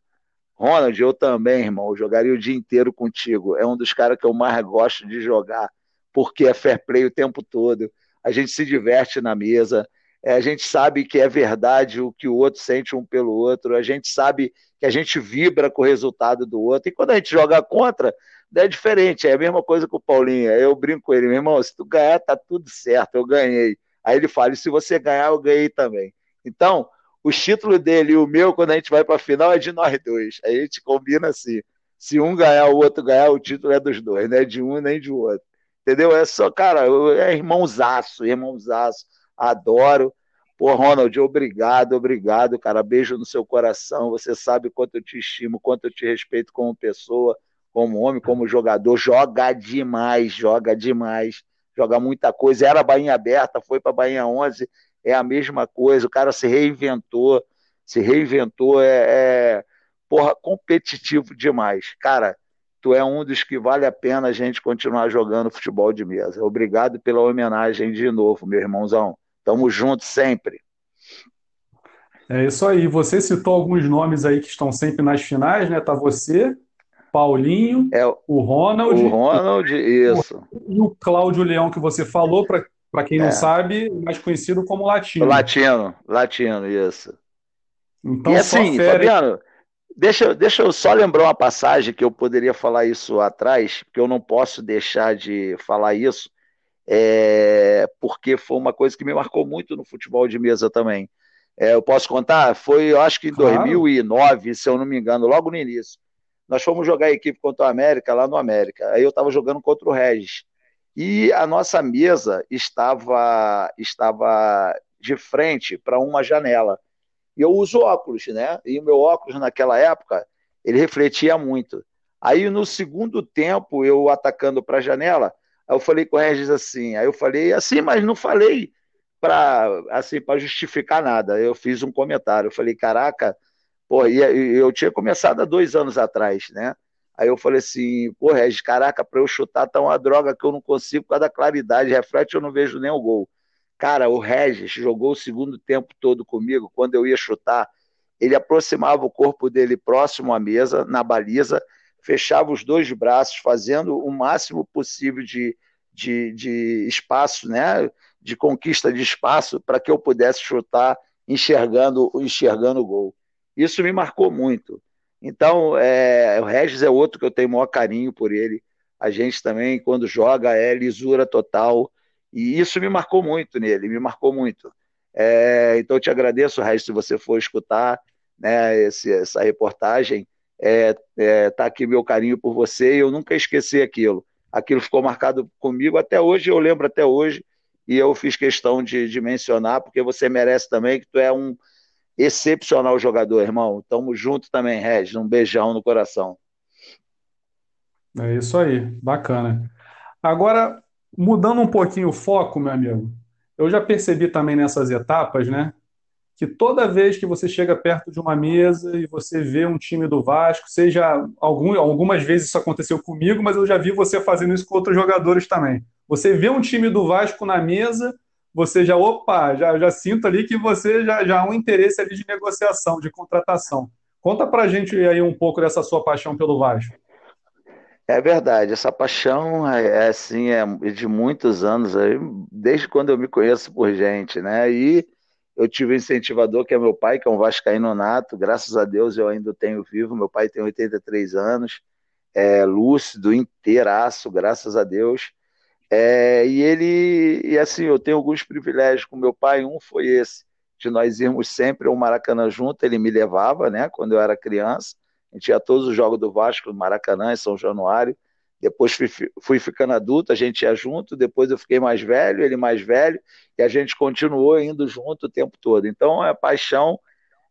Ronald, eu também, irmão, eu jogaria o dia inteiro contigo. É um dos caras que eu mais gosto de jogar, porque é fair play o tempo todo. A gente se diverte na mesa. é, a gente sabe que é verdade o que o outro sente um pelo outro, a gente sabe que a gente vibra com o resultado do outro, e quando a gente joga contra, é diferente, é a mesma coisa com o Paulinho, eu brinco com ele, meu irmão, se tu ganhar, tá tudo certo, eu ganhei. Aí ele fala, e se você ganhar, eu ganhei também. Então, o título dele e o meu, quando a gente vai para a final, é de nós dois. A gente combina assim. Se um ganhar, o outro ganhar, o título é dos dois, não é de um nem de outro. Entendeu? É só, cara, é irmãozaço, irmãozaço. Adoro. Pô, Ronald, obrigado, obrigado, cara. Beijo no seu coração. Você sabe quanto eu te estimo, quanto eu te respeito como pessoa, como homem, como jogador. Joga demais, joga demais. Joga muita coisa. Era Bahia aberta, foi para Bahia 11 é a mesma coisa, o cara se reinventou, se reinventou, é, é porra, competitivo demais. Cara, tu é um dos que vale a pena a gente continuar jogando futebol de mesa. Obrigado pela homenagem de novo, meu irmãozão. Tamo junto sempre. É isso aí. Você citou alguns nomes aí que estão sempre nas finais, né? Tá você, Paulinho, é, o Ronald. O Ronald, isso. E o Cláudio Leão que você falou, para para quem não é. sabe, mais conhecido como latino. Latino, latino, isso. Então, e assim, Fabiano, deixa, deixa eu só lembrar uma passagem que eu poderia falar isso atrás, porque eu não posso deixar de falar isso, é, porque foi uma coisa que me marcou muito no futebol de mesa também. É, eu posso contar? Foi, eu acho que em claro. 2009, se eu não me engano, logo no início. Nós fomos jogar a equipe contra o América, lá no América. Aí eu estava jogando contra o Regis e a nossa mesa estava estava de frente para uma janela. E eu uso óculos, né? E o meu óculos naquela época, ele refletia muito. Aí no segundo tempo, eu atacando para a janela, eu falei com o Regis assim, aí eu falei assim, mas não falei para assim para justificar nada. Eu fiz um comentário, eu falei, caraca, pô, e eu tinha começado há dois anos atrás, né? Aí eu falei assim, pô, Regis, caraca, para eu chutar tá uma droga que eu não consigo por causa da claridade, reflete eu não vejo nem o gol. Cara, o Regis jogou o segundo tempo todo comigo, quando eu ia chutar, ele aproximava o corpo dele próximo à mesa, na baliza, fechava os dois braços, fazendo o máximo possível de, de, de espaço, né? de conquista de espaço, para que eu pudesse chutar enxergando, enxergando o gol. Isso me marcou muito. Então, é, o Regis é outro que eu tenho maior carinho por ele. A gente também, quando joga, é lisura total. E isso me marcou muito nele, me marcou muito. É, então, eu te agradeço, Regis, se você for escutar né, esse, essa reportagem. É, é, tá aqui meu carinho por você e eu nunca esqueci aquilo. Aquilo ficou marcado comigo até hoje, eu lembro até hoje, e eu fiz questão de, de mencionar, porque você merece também, que tu é um, excepcional jogador, irmão. Tamo junto também, Regis. Um beijão no coração. É isso aí, bacana. Agora, mudando um pouquinho o foco, meu amigo, eu já percebi também nessas etapas, né? Que toda vez que você chega perto de uma mesa e você vê um time do Vasco, seja algum, algumas vezes isso aconteceu comigo, mas eu já vi você fazendo isso com outros jogadores também. Você vê um time do Vasco na mesa, você já, opa, já, já sinto ali que você já, já há um interesse ali de negociação, de contratação. Conta pra gente aí um pouco dessa sua paixão pelo Vasco. É verdade, essa paixão é, é assim, é de muitos anos, desde quando eu me conheço por gente, né? E eu tive um incentivador que é meu pai, que é um vascaíno nato, graças a Deus eu ainda tenho vivo, meu pai tem 83 anos, é lúcido, inteiraço, graças a Deus. É, e ele, e assim, eu tenho alguns privilégios com meu pai. Um foi esse, de nós irmos sempre ao Maracanã junto. Ele me levava, né, quando eu era criança. A gente ia a todos os jogos do Vasco, Maracanã, em São Januário. Depois fui, fui ficando adulto, a gente ia junto. Depois eu fiquei mais velho, ele mais velho, e a gente continuou indo junto o tempo todo. Então é paixão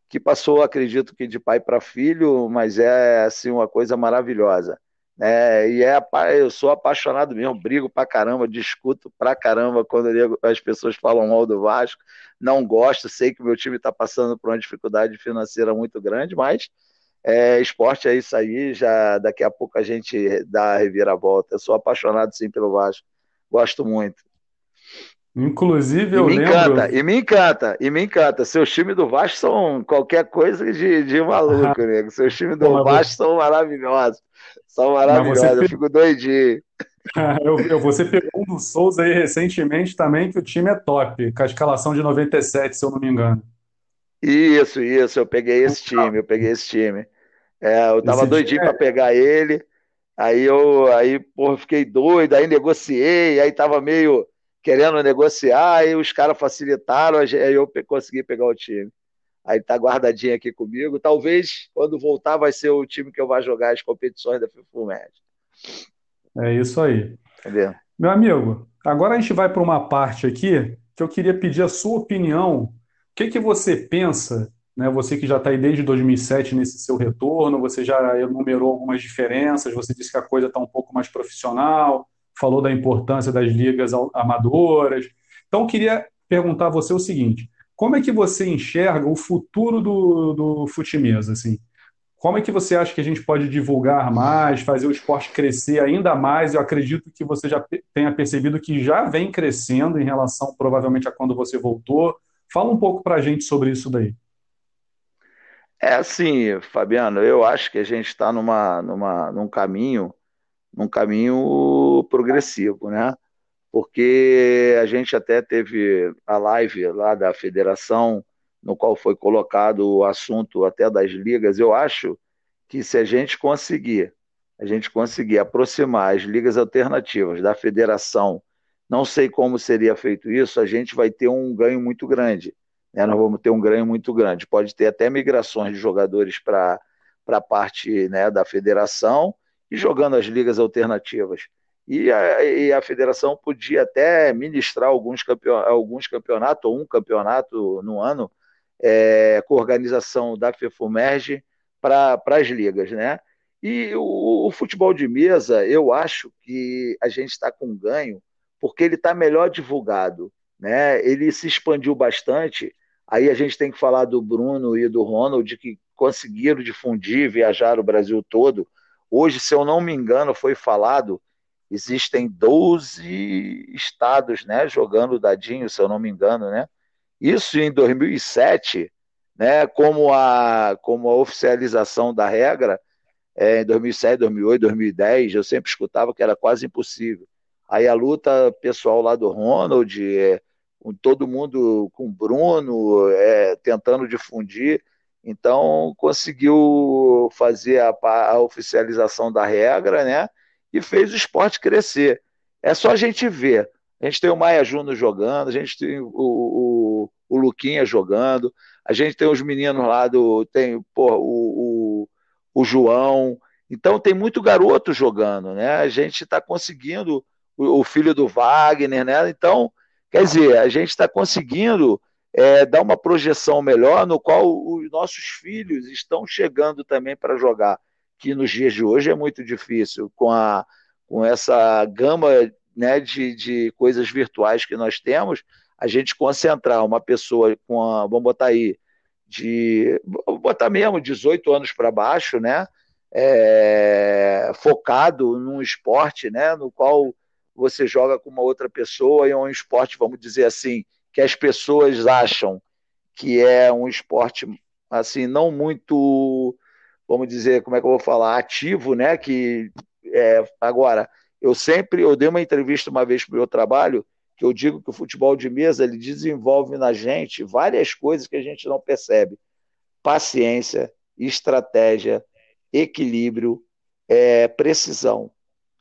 que passou, acredito que de pai para filho, mas é assim uma coisa maravilhosa. É, e é, eu sou apaixonado mesmo, brigo pra caramba, discuto pra caramba quando as pessoas falam mal do Vasco. Não gosto, sei que meu time está passando por uma dificuldade financeira muito grande, mas é, esporte é isso aí. Já daqui a pouco a gente dá a reviravolta. Eu sou apaixonado sim pelo Vasco, gosto muito. Inclusive, eu e me lembro. Encanta, e me encanta, e me encanta. Seus times do Vasco são qualquer coisa de, de maluco, nego. Seus times do Vasco são maravilhosos. São maravilhosos, eu fico doidinho. eu, eu, você pegou um do Souza aí recentemente também, que o time é top, com a escalação de 97, se eu não me engano. Isso, isso, eu peguei esse time, eu peguei esse time. É, eu tava esse doidinho é... para pegar ele, aí eu aí, porra, fiquei doido, aí negociei, aí tava meio querendo negociar, aí os caras facilitaram, aí eu consegui pegar o time. Aí tá guardadinho aqui comigo. Talvez quando voltar vai ser o time que eu vou jogar as competições da FIFUMED. É isso aí. Entendeu? Meu amigo, agora a gente vai para uma parte aqui que eu queria pedir a sua opinião. O que, que você pensa, né? Você que já está aí desde 2007 nesse seu retorno, você já enumerou algumas diferenças, você disse que a coisa está um pouco mais profissional, falou da importância das ligas amadoras. Então, queria perguntar a você o seguinte: como é que você enxerga o futuro do, do futimesa, assim? Como é que você acha que a gente pode divulgar mais, fazer o esporte crescer ainda mais? Eu acredito que você já tenha percebido que já vem crescendo em relação, provavelmente, a quando você voltou. Fala um pouco para a gente sobre isso daí. É assim, Fabiano, eu acho que a gente está numa, numa, num caminho, num caminho progressivo, né? Porque a gente até teve a live lá da federação no qual foi colocado o assunto até das ligas, eu acho que se a gente conseguir, a gente conseguir aproximar as ligas alternativas da federação, não sei como seria feito isso, a gente vai ter um ganho muito grande. Né? Nós vamos ter um ganho muito grande. Pode ter até migrações de jogadores para a parte né, da federação e jogando as ligas alternativas. E a, e a federação podia até ministrar alguns, campeon, alguns campeonatos, ou um campeonato no ano, é, com organização da FEFUMERGE para as ligas, né? E o, o, futebol de mesa, eu acho que a gente está com ganho porque ele está melhor divulgado, né? Ele se expandiu bastante. Aí a gente tem que falar do Bruno e do Ronald que conseguiram difundir, viajar o Brasil todo. Hoje, se eu não me engano, foi falado, existem 12 estados, né, jogando dadinho, se eu não me engano, né? Isso em 2007, né, como, a, como a oficialização da regra, é, em 2007, 2008, 2010, eu sempre escutava que era quase impossível. Aí a luta pessoal lá do Ronald, é, com todo mundo, com o Bruno, é, tentando difundir, então conseguiu fazer a, a, oficialização da regra, né? E fez o esporte crescer. É só a gente ver. A gente tem o Maia Júnior jogando, a gente tem o, o, o Luquinha jogando, a gente tem os meninos lá do. Tem o, o, o João. Então tem muito garoto jogando, né? A gente está conseguindo, o, o, filho do Wagner, né? Então, quer dizer, a gente está conseguindo é, dar uma projeção melhor, no qual os nossos filhos estão chegando também para jogar, que nos dias de hoje é muito difícil, com, a, com essa gama né, de, de coisas virtuais que nós temos, a gente concentrar uma pessoa com a, vamos botar aí, de, botar mesmo 18 anos para baixo, né, é, focado num esporte, né, no qual você joga com uma outra pessoa e é um esporte, vamos dizer assim, que as pessoas acham que é um esporte assim não muito, vamos dizer, como é que eu vou falar, ativo, né, que é, agora eu sempre, eu dei uma entrevista uma vez para o meu trabalho, que eu digo que o futebol de mesa ele desenvolve na gente várias coisas que a gente não percebe: paciência, estratégia, equilíbrio, é, precisão.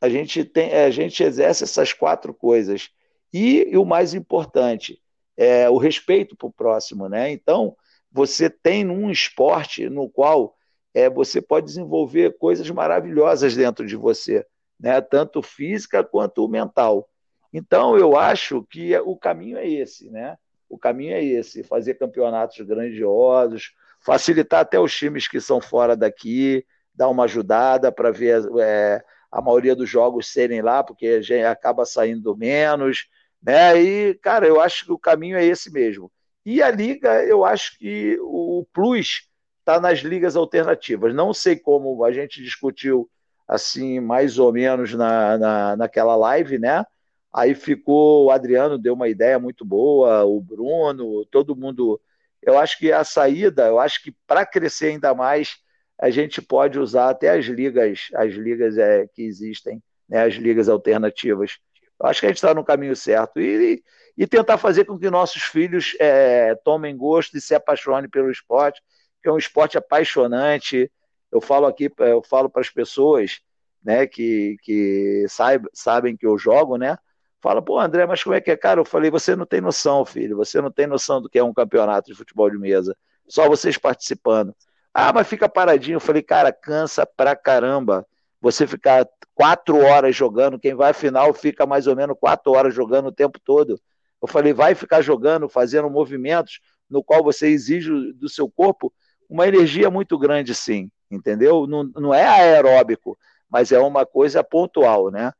A gente tem, a gente exerce essas quatro coisas. E, e o mais importante é o respeito para o próximo, né? Então você tem um esporte no qual é, você pode desenvolver coisas maravilhosas dentro de você né? tanto física quanto mental. Então, eu acho que o caminho é esse, né? O caminho é esse, fazer campeonatos grandiosos, facilitar até os times que são fora daqui, dar uma ajudada para ver é, a maioria dos jogos serem lá, porque a gente acaba saindo menos, né? E, cara, eu acho que o caminho é esse mesmo. E a liga, eu acho que o plus está nas ligas alternativas. Não sei como a gente discutiu assim, mais ou menos na, na, naquela live, né? Aí ficou, o Adriano deu uma ideia muito boa, o Bruno, todo mundo. Eu acho que a saída, eu acho que para crescer ainda mais, a gente pode usar até as ligas, as ligas é, que existem né, as ligas alternativas. Eu acho que a gente está no caminho certo. E, e tentar fazer com que nossos filhos é, tomem gosto e se apaixonem pelo esporte, que é um esporte apaixonante. Eu falo aqui, eu falo para as pessoas né, que, que saib, sabem que eu jogo, né? Fala, pô, André, mas como é que é? Cara, eu falei, você não tem noção, filho, você não tem noção do que é um campeonato de futebol de mesa. Só vocês participando. Ah, mas fica paradinho. Eu falei, cara, cansa pra caramba. Você ficar quatro horas jogando, quem vai à final fica mais ou menos quatro horas jogando o tempo todo. Eu falei, vai ficar jogando, fazendo movimentos no qual você exige do seu corpo uma energia muito grande, sim, entendeu? Não, não é aeróbico, mas é uma coisa pontual, né?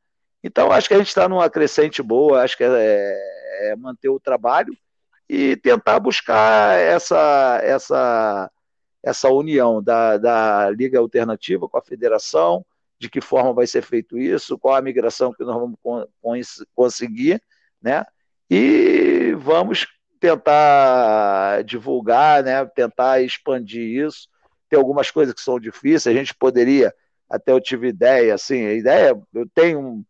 Então, acho que a gente está numa crescente boa, acho que é, é, é, manter o trabalho e tentar buscar essa, essa, essa união da, da Liga Alternativa com a federação, de que forma vai ser feito isso, qual a migração que nós vamos conseguir, né? E vamos tentar divulgar, né? Tentar expandir isso. Tem algumas coisas que são difíceis, a gente poderia até eu tive ideia, assim, a ideia, eu tenho,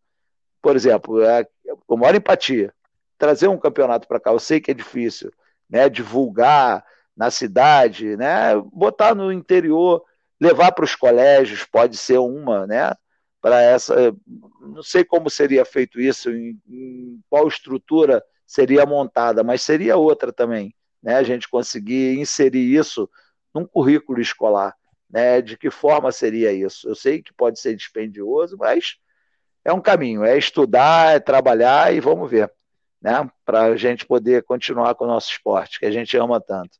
por exemplo, é, com maior empatia, trazer um campeonato para cá, eu sei que é difícil, né, divulgar na cidade, né, botar no interior, levar para os colégios, pode ser uma, né, para essa, não sei como seria feito isso, em, em qual estrutura seria montada, mas seria outra também, né, a gente conseguir inserir isso num currículo escolar, né? De que forma seria isso? Eu sei que pode ser dispendioso, mas é um caminho, é estudar, é trabalhar e vamos ver, né? Para a gente poder continuar com o nosso esporte, que a gente ama tanto.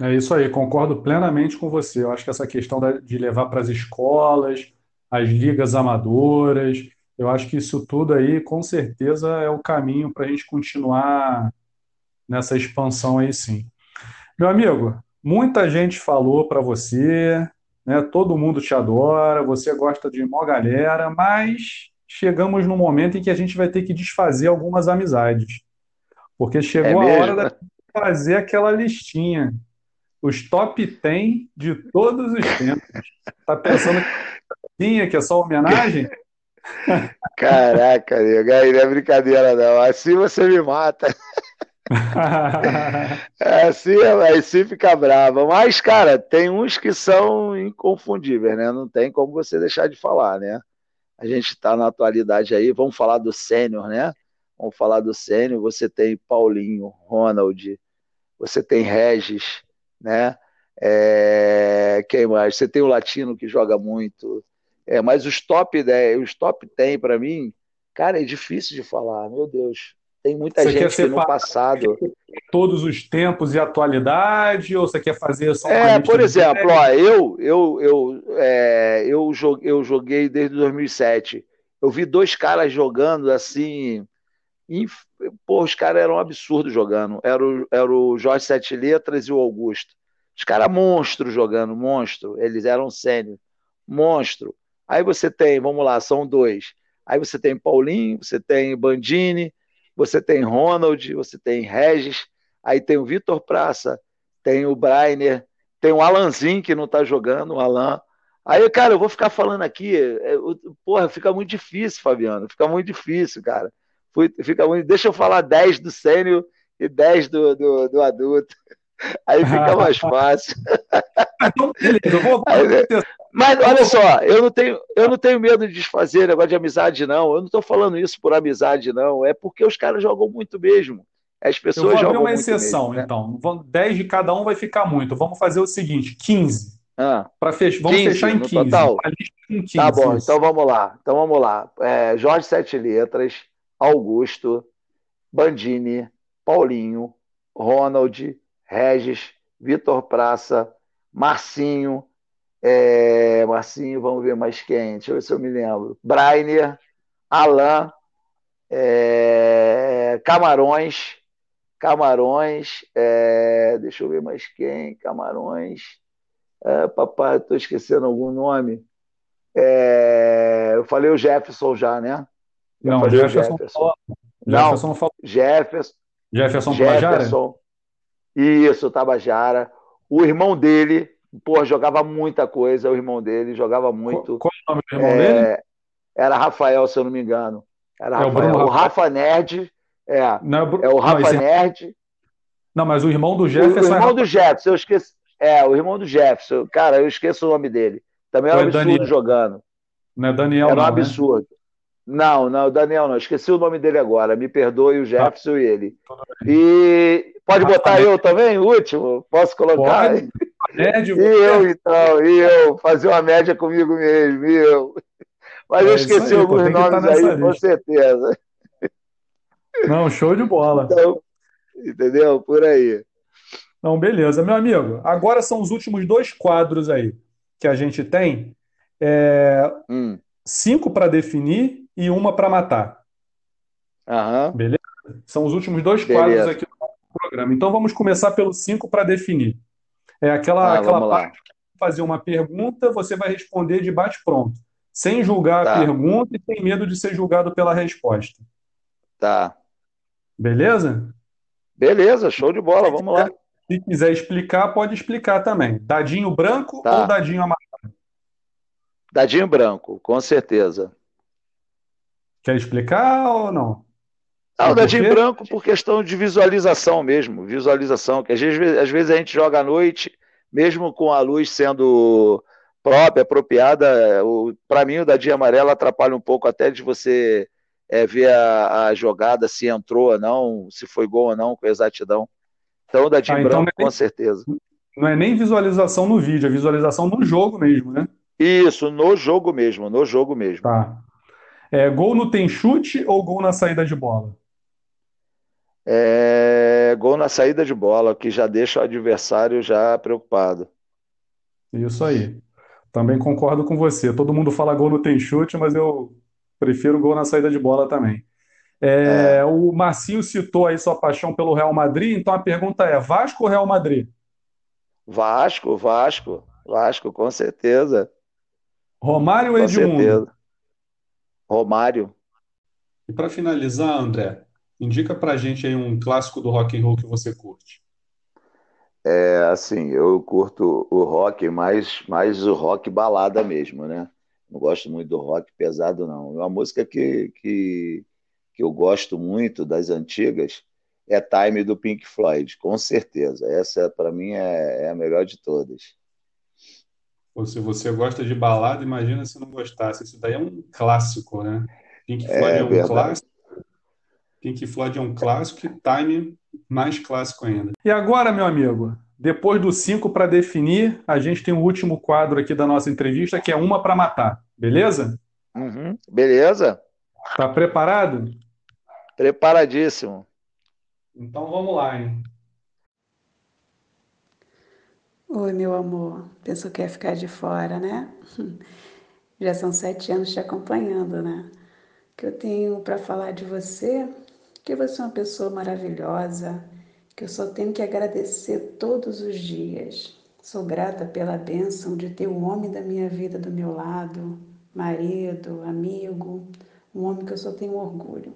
É isso aí, concordo plenamente com você. Eu acho que essa questão de levar para as escolas, as ligas amadoras, eu acho que isso tudo aí, com certeza, é o caminho para a gente continuar nessa expansão aí, sim. Meu amigo, Muita gente falou para você, né? Todo mundo te adora, você gosta de uma galera, mas chegamos num momento em que a gente vai ter que desfazer algumas amizades. Porque chegou é a hora de fazer aquela listinha. Os top 10 de todos os tempos. Tá pensando que é só homenagem? Caraca, nego, aí não é brincadeira não. Assim você me mata. assim, assim fica brava. Mas, cara, tem uns que são inconfundíveis, né? Não tem como você deixar de falar, né? A gente está na atualidade aí, vamos falar do sênior, né? Vamos falar do sênior. Você tem Paulinho, Ronald, você tem Regis, né? É... Quem mais? Você tem o Latino que joga muito. É, mas os top 10, os top 10 para mim, cara, é difícil de falar, meu Deus. Tem muita você gente que no passado. Todos os tempos e atualidade, ou você quer fazer só É, por exemplo, ó, eu, eu, eu, é, eu, joguei, eu joguei desde 2007. Eu vi dois caras jogando assim. Inf... Pô, os caras eram absurdos jogando. Era o, era o Jorge Sete Letras e o Augusto. Os caras monstro jogando, monstro. Eles eram sênior, monstro. Aí você tem, vamos lá, são dois. Aí você tem Paulinho, você tem Bandini, você tem Ronald, você tem Regis, aí tem o Vitor Praça, tem o Brainer, tem o Alanzinho que não está jogando, o Alan. Aí, cara, eu vou ficar falando aqui, é, porra, fica muito difícil, Fabiano, fica muito difícil, cara. Fica muito... Deixa eu falar 10 do sênior e 10 do, do, do adulto. Aí fica mais fácil. Então, beleza, vou. Mas olha só, eu não tenho, eu não tenho medo de desfazer negócio de amizade, não. Eu não estou falando isso por amizade, não. É porque os caras jogam muito mesmo. As pessoas eu vou abrir uma exceção, mesmo, né? então. 10 de cada um vai ficar muito. Vamos fazer o seguinte: 15. Ah, pra fech... Vamos 15, fechar em 15. Total? 15 tá bom, isso. então vamos lá. Então vamos lá. É, Jorge Sete Letras, Augusto, Bandini, Paulinho, Ronald, Regis, Vitor Praça, Marcinho, é, Marcinho, vamos ver mais quem. Deixa eu ver se eu me lembro. Brainer, Alain, é, Camarões, Camarões, é, deixa eu ver mais quem, Camarões, é, papai, estou esquecendo algum nome. É, eu falei o Jefferson já, né? Não, Jefferson. Jefferson. Não, Jefferson, falou... Jefferson. Jefferson, Jefferson. Isso, Tabajara. O irmão dele, Pô, jogava muita coisa, o irmão dele jogava muito. Qual, é o nome do irmão é, dele? Era Rafael, se eu não me engano. Era é Rafael. O, o Rafa Nerd. É, não, é, é o Rafa não, Nerd. Não, mas o irmão do Jefferson. O, o irmão é... do Jefferson, eu esqueci. É, o irmão do Jefferson. Cara, eu esqueço o nome dele. Também era um absurdo Daniel. jogando. Não é Daniel, Era um não, né? absurdo. Né? Não, não, Daniel não. Esqueci o nome dele agora. Me perdoe o tá. Jefferson tá. e ele. E pode botar eu também, o último? Posso colocar? Pode. Médio, e eu, então, e eu, fazer uma média comigo mesmo, e eu. Mas é eu esqueci aí, alguns nomes aí, lista. com certeza. Não, show de bola. Então, entendeu? Por aí. Não, beleza. Meu amigo, agora são os últimos dois quadros aí que a gente tem. É... Hum. Cinco para definir e uma para matar. Aham. Beleza? São os últimos dois Beleza. quadros aqui do programa. Então vamos começar pelo cinco para definir. É aquela, ah, aquela parte que fazer uma pergunta, você vai responder de bate-pronto, sem julgar tá. a pergunta e sem medo de ser julgado pela resposta. Tá. Beleza? Beleza, show de bola, vamos lá. Se quiser explicar, pode explicar também. Dadinho branco tá. ou dadinho amarelo? Dadinho branco, com certeza. Quer explicar ou não? Ah, o dadinho branco por questão de visualização mesmo, visualização, que às vezes, às vezes a gente joga à noite, mesmo com a luz sendo própria, apropriada, para mim o dadinho amarelo atrapalha um pouco até de você é, ver a, a, jogada, se entrou ou não, se foi gol ou não, com exatidão. Então o dadinho ah, então branco, é nem, com certeza. Não é nem visualização no vídeo, é visualização no jogo mesmo, né? Isso, no jogo mesmo, no jogo mesmo. Tá. É, gol no tem chute ou gol na saída de bola? É, gol na saída de bola, que já deixa o adversário já preocupado. Isso aí. Também concordo com você. Todo mundo fala gol no tem chute, mas eu prefiro gol na saída de bola também. É, é. O Marcinho citou aí sua paixão pelo Real Madrid, então a pergunta é: Vasco ou Real Madrid? Vasco, Vasco, Vasco, com certeza. Romário ou Edmundo? Certeza. Romário. E para finalizar, André, indica para gente aí um clássico do rock and roll que você curte. É, assim, eu curto o rock, mais, mais o rock balada mesmo, né? Não gosto muito do rock pesado, não. Uma música que, que, que eu gosto muito das antigas é Time do Pink Floyd, com certeza. Essa, para mim, é, é a melhor de todas. Ou se você gosta de balada, imagina se não gostasse. Isso daí é um clássico, né? Pink é Floyd é, é um verdade. clássico. Pink Floyd é um clássico e Time mais clássico ainda. E agora, meu amigo, depois do cinco para definir, a gente tem o último quadro aqui da nossa entrevista, que é uma para matar. Beleza? Uhum, beleza. Tá preparado? Preparadíssimo. Então vamos lá, hein? Oi, meu amor. Pensou que ia ficar de fora, né? Já são sete anos te acompanhando, né? O que eu tenho para falar de você, que você é uma pessoa maravilhosa, que eu só tenho que agradecer todos os dias. Sou grata pela bênção de ter um homem da minha vida do meu lado, marido, amigo, um homem que eu só tenho orgulho.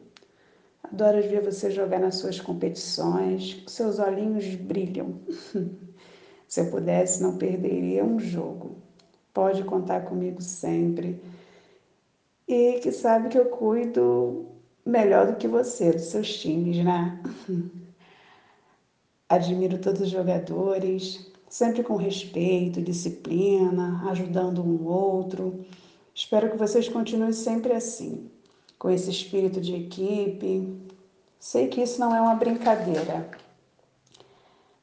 Adoro ver você jogar nas suas competições, seus olhinhos brilham. Se eu pudesse, não perderia um jogo. Pode contar comigo sempre. E que sabe que eu cuido melhor do que você, dos seus times, né? Admiro todos os jogadores, sempre com respeito, disciplina, ajudando um outro. Espero que vocês continuem sempre assim, com esse espírito de equipe. Sei que isso não é uma brincadeira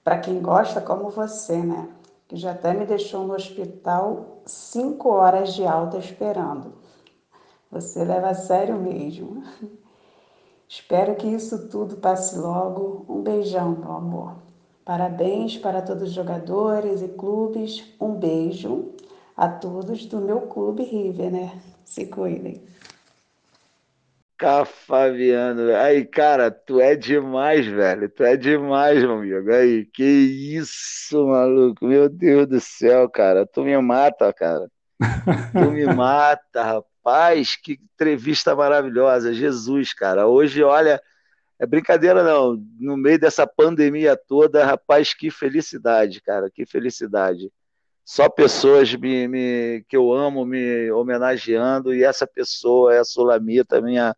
para quem gosta como você, né? Que já até me deixou no hospital cinco horas de alta esperando. Você leva a sério mesmo. Espero que isso tudo passe logo. Um beijão, meu amor. Parabéns para todos os jogadores e clubes. Um beijo a todos do meu clube River, né? Se cuidem. Fabiano. Aí, cara, tu é demais, velho. Tu é demais, meu amigo. Aí, que isso, maluco. Meu Deus do céu, cara. Tu me mata, cara. Tu me mata, rapaz. Que entrevista maravilhosa. Jesus, cara. Hoje, olha, é brincadeira não. No meio dessa pandemia toda, rapaz, que felicidade, cara. Que felicidade. só pessoas me, me, que eu amo me homenageando, e essa pessoa é a Sulamita, minha,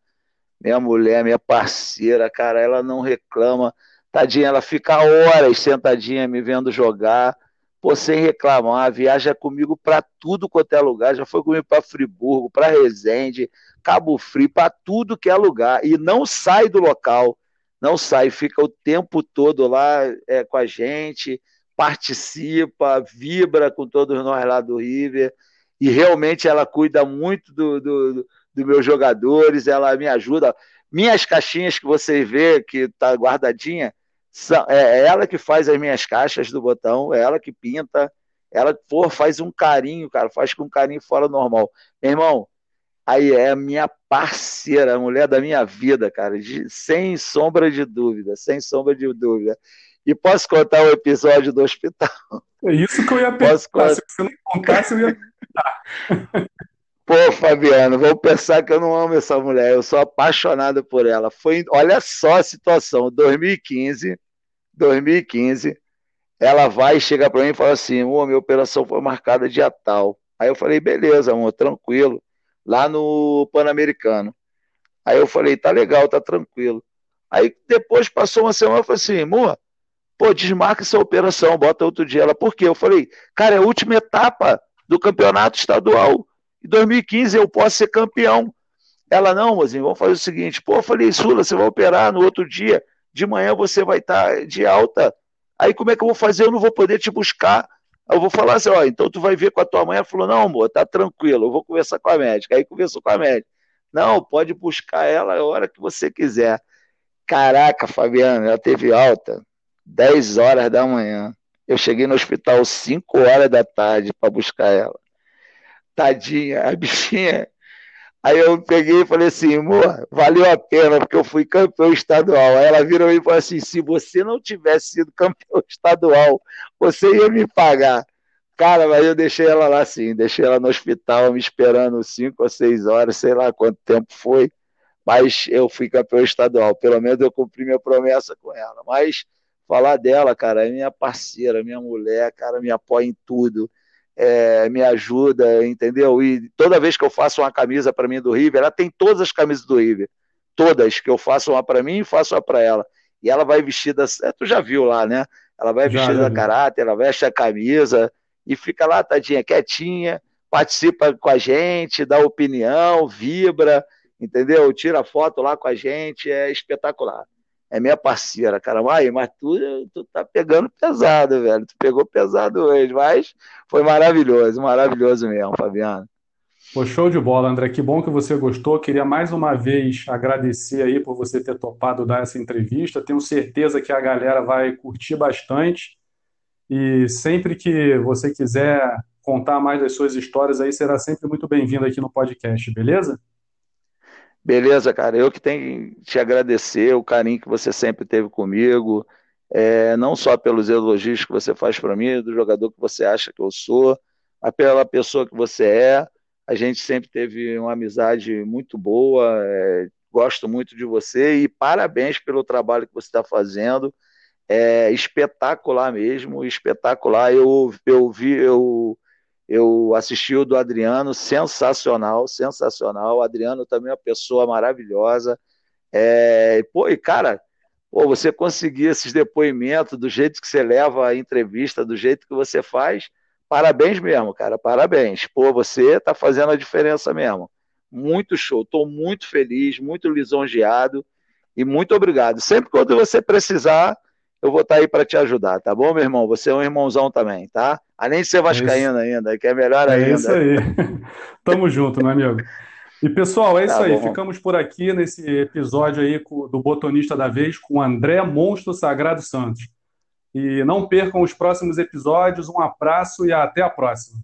minha mulher, minha parceira, cara, ela não reclama. Tadinha, ela fica horas sentadinha me vendo jogar, pô, sem reclamar, viaja comigo para tudo quanto é lugar, já foi comigo para Friburgo, para Resende, Cabo Frio, para tudo que é lugar, e não sai do local, não sai, fica o tempo todo lá é, com a gente, participa, vibra com todos nós lá do River, e realmente ela cuida muito do, do, do meus jogadores, ela me ajuda. Minhas caixinhas que você vê, que tá guardadinha, são, é, é ela que faz as minhas caixas do botão, é ela que pinta, ela pô, faz um carinho, cara, faz com um carinho fora normal. Meu irmão, aí é a minha parceira, a mulher da minha vida, cara, de, sem sombra de dúvida, sem sombra de dúvida. E posso contar o episódio do hospital? É isso que eu ia perguntar. Se você não contasse, eu ia perguntar. Pô, Fabiano, vou pensar que eu não amo essa mulher, eu sou apaixonado por ela. Foi, olha só a situação, 2015, 2015, ela vai e chega para mim e fala assim: "Ô, minha operação foi marcada dia tal". Aí eu falei: "Beleza, amor, tranquilo". Lá no Pan-Americano. Aí eu falei: "Tá legal, tá tranquilo". Aí depois passou uma semana, eu falei assim: "Amor, Pô, desmarca essa operação, bota outro dia. Ela, por quê? Eu falei, cara, é a última etapa do campeonato estadual. Em 2015 eu posso ser campeão. Ela, não, mozinho, vamos fazer o seguinte. Pô, eu falei, Sula, você vai operar no outro dia. De manhã você vai estar tá de alta. Aí como é que eu vou fazer? Eu não vou poder te buscar. Eu vou falar assim, ó, então tu vai ver com a tua mãe. Ela falou, não, amor, tá tranquilo, eu vou conversar com a médica. Aí conversou com a médica. Não, pode buscar ela a hora que você quiser. Caraca, Fabiana, ela teve alta 10 horas da manhã. Eu cheguei no hospital 5 horas da tarde para buscar ela. Tadinha, a bichinha. Aí eu peguei e falei assim, amor, valeu a pena, porque eu fui campeão estadual. Aí ela virou e falou assim: se você não tivesse sido campeão estadual, você ia me pagar. Cara, mas eu deixei ela lá assim, deixei ela no hospital me esperando 5 ou 6 horas, sei lá quanto tempo foi. Mas eu fui campeão estadual. Pelo menos eu cumpri minha promessa com ela. Mas falar dela, cara, é minha parceira, minha mulher, cara, me apoia em tudo, é, me ajuda, entendeu? E toda vez que eu faço uma camisa para mim do River, ela tem todas as camisas do River, todas, que eu faço uma para mim e faço uma para ela. E ela vai vestida, é, tu já viu lá, né? Ela vai vestida a caráter, ela veste a camisa e fica lá, tadinha, quietinha, participa com a gente, dá opinião, vibra, entendeu? Tira foto lá com a gente, é espetacular é minha parceira, cara. Mas, mas tu, tu tá pegando pesado, velho. Tu pegou pesado hoje, mas foi maravilhoso, maravilhoso mesmo, Fabiano. Pô, show de bola, André. Que bom que você gostou. Queria mais uma vez agradecer aí por você ter topado dar essa entrevista. Tenho certeza que a galera vai curtir bastante. E sempre que você quiser contar mais das suas histórias aí, será sempre muito bem-vindo aqui no podcast, beleza? Beleza, cara. Eu que tenho que te agradecer o carinho que você sempre teve comigo, é, não só pelos elogios que você faz para mim, do jogador que você acha que eu sou, mas pela pessoa que você é. A gente sempre teve uma amizade muito boa. É, gosto muito de você e parabéns pelo trabalho que você está fazendo. É espetacular mesmo, espetacular. Eu, eu vi, eu eu assisti o do Adriano, sensacional, sensacional. O Adriano também é uma pessoa maravilhosa. É, pô, e cara, pô, você conseguir esses depoimentos do jeito que você leva a entrevista, do jeito que você faz, parabéns mesmo, cara, parabéns. Pô, você tá fazendo a diferença mesmo. Muito show, estou muito feliz, muito lisonjeado e muito obrigado. Sempre quando você precisar, eu vou estar tá aí para te ajudar, tá bom, meu irmão? Você é um irmãozão também, tá? Além de ser vascaíno é ainda, que é melhor é ainda. É isso aí. Tamo junto, meu amigo. E pessoal, é isso tá aí. Bom. Ficamos por aqui nesse episódio aí do Botonista da Vez com André Monstro Sagrado Santos. E não percam os próximos episódios. Um abraço e até a próxima.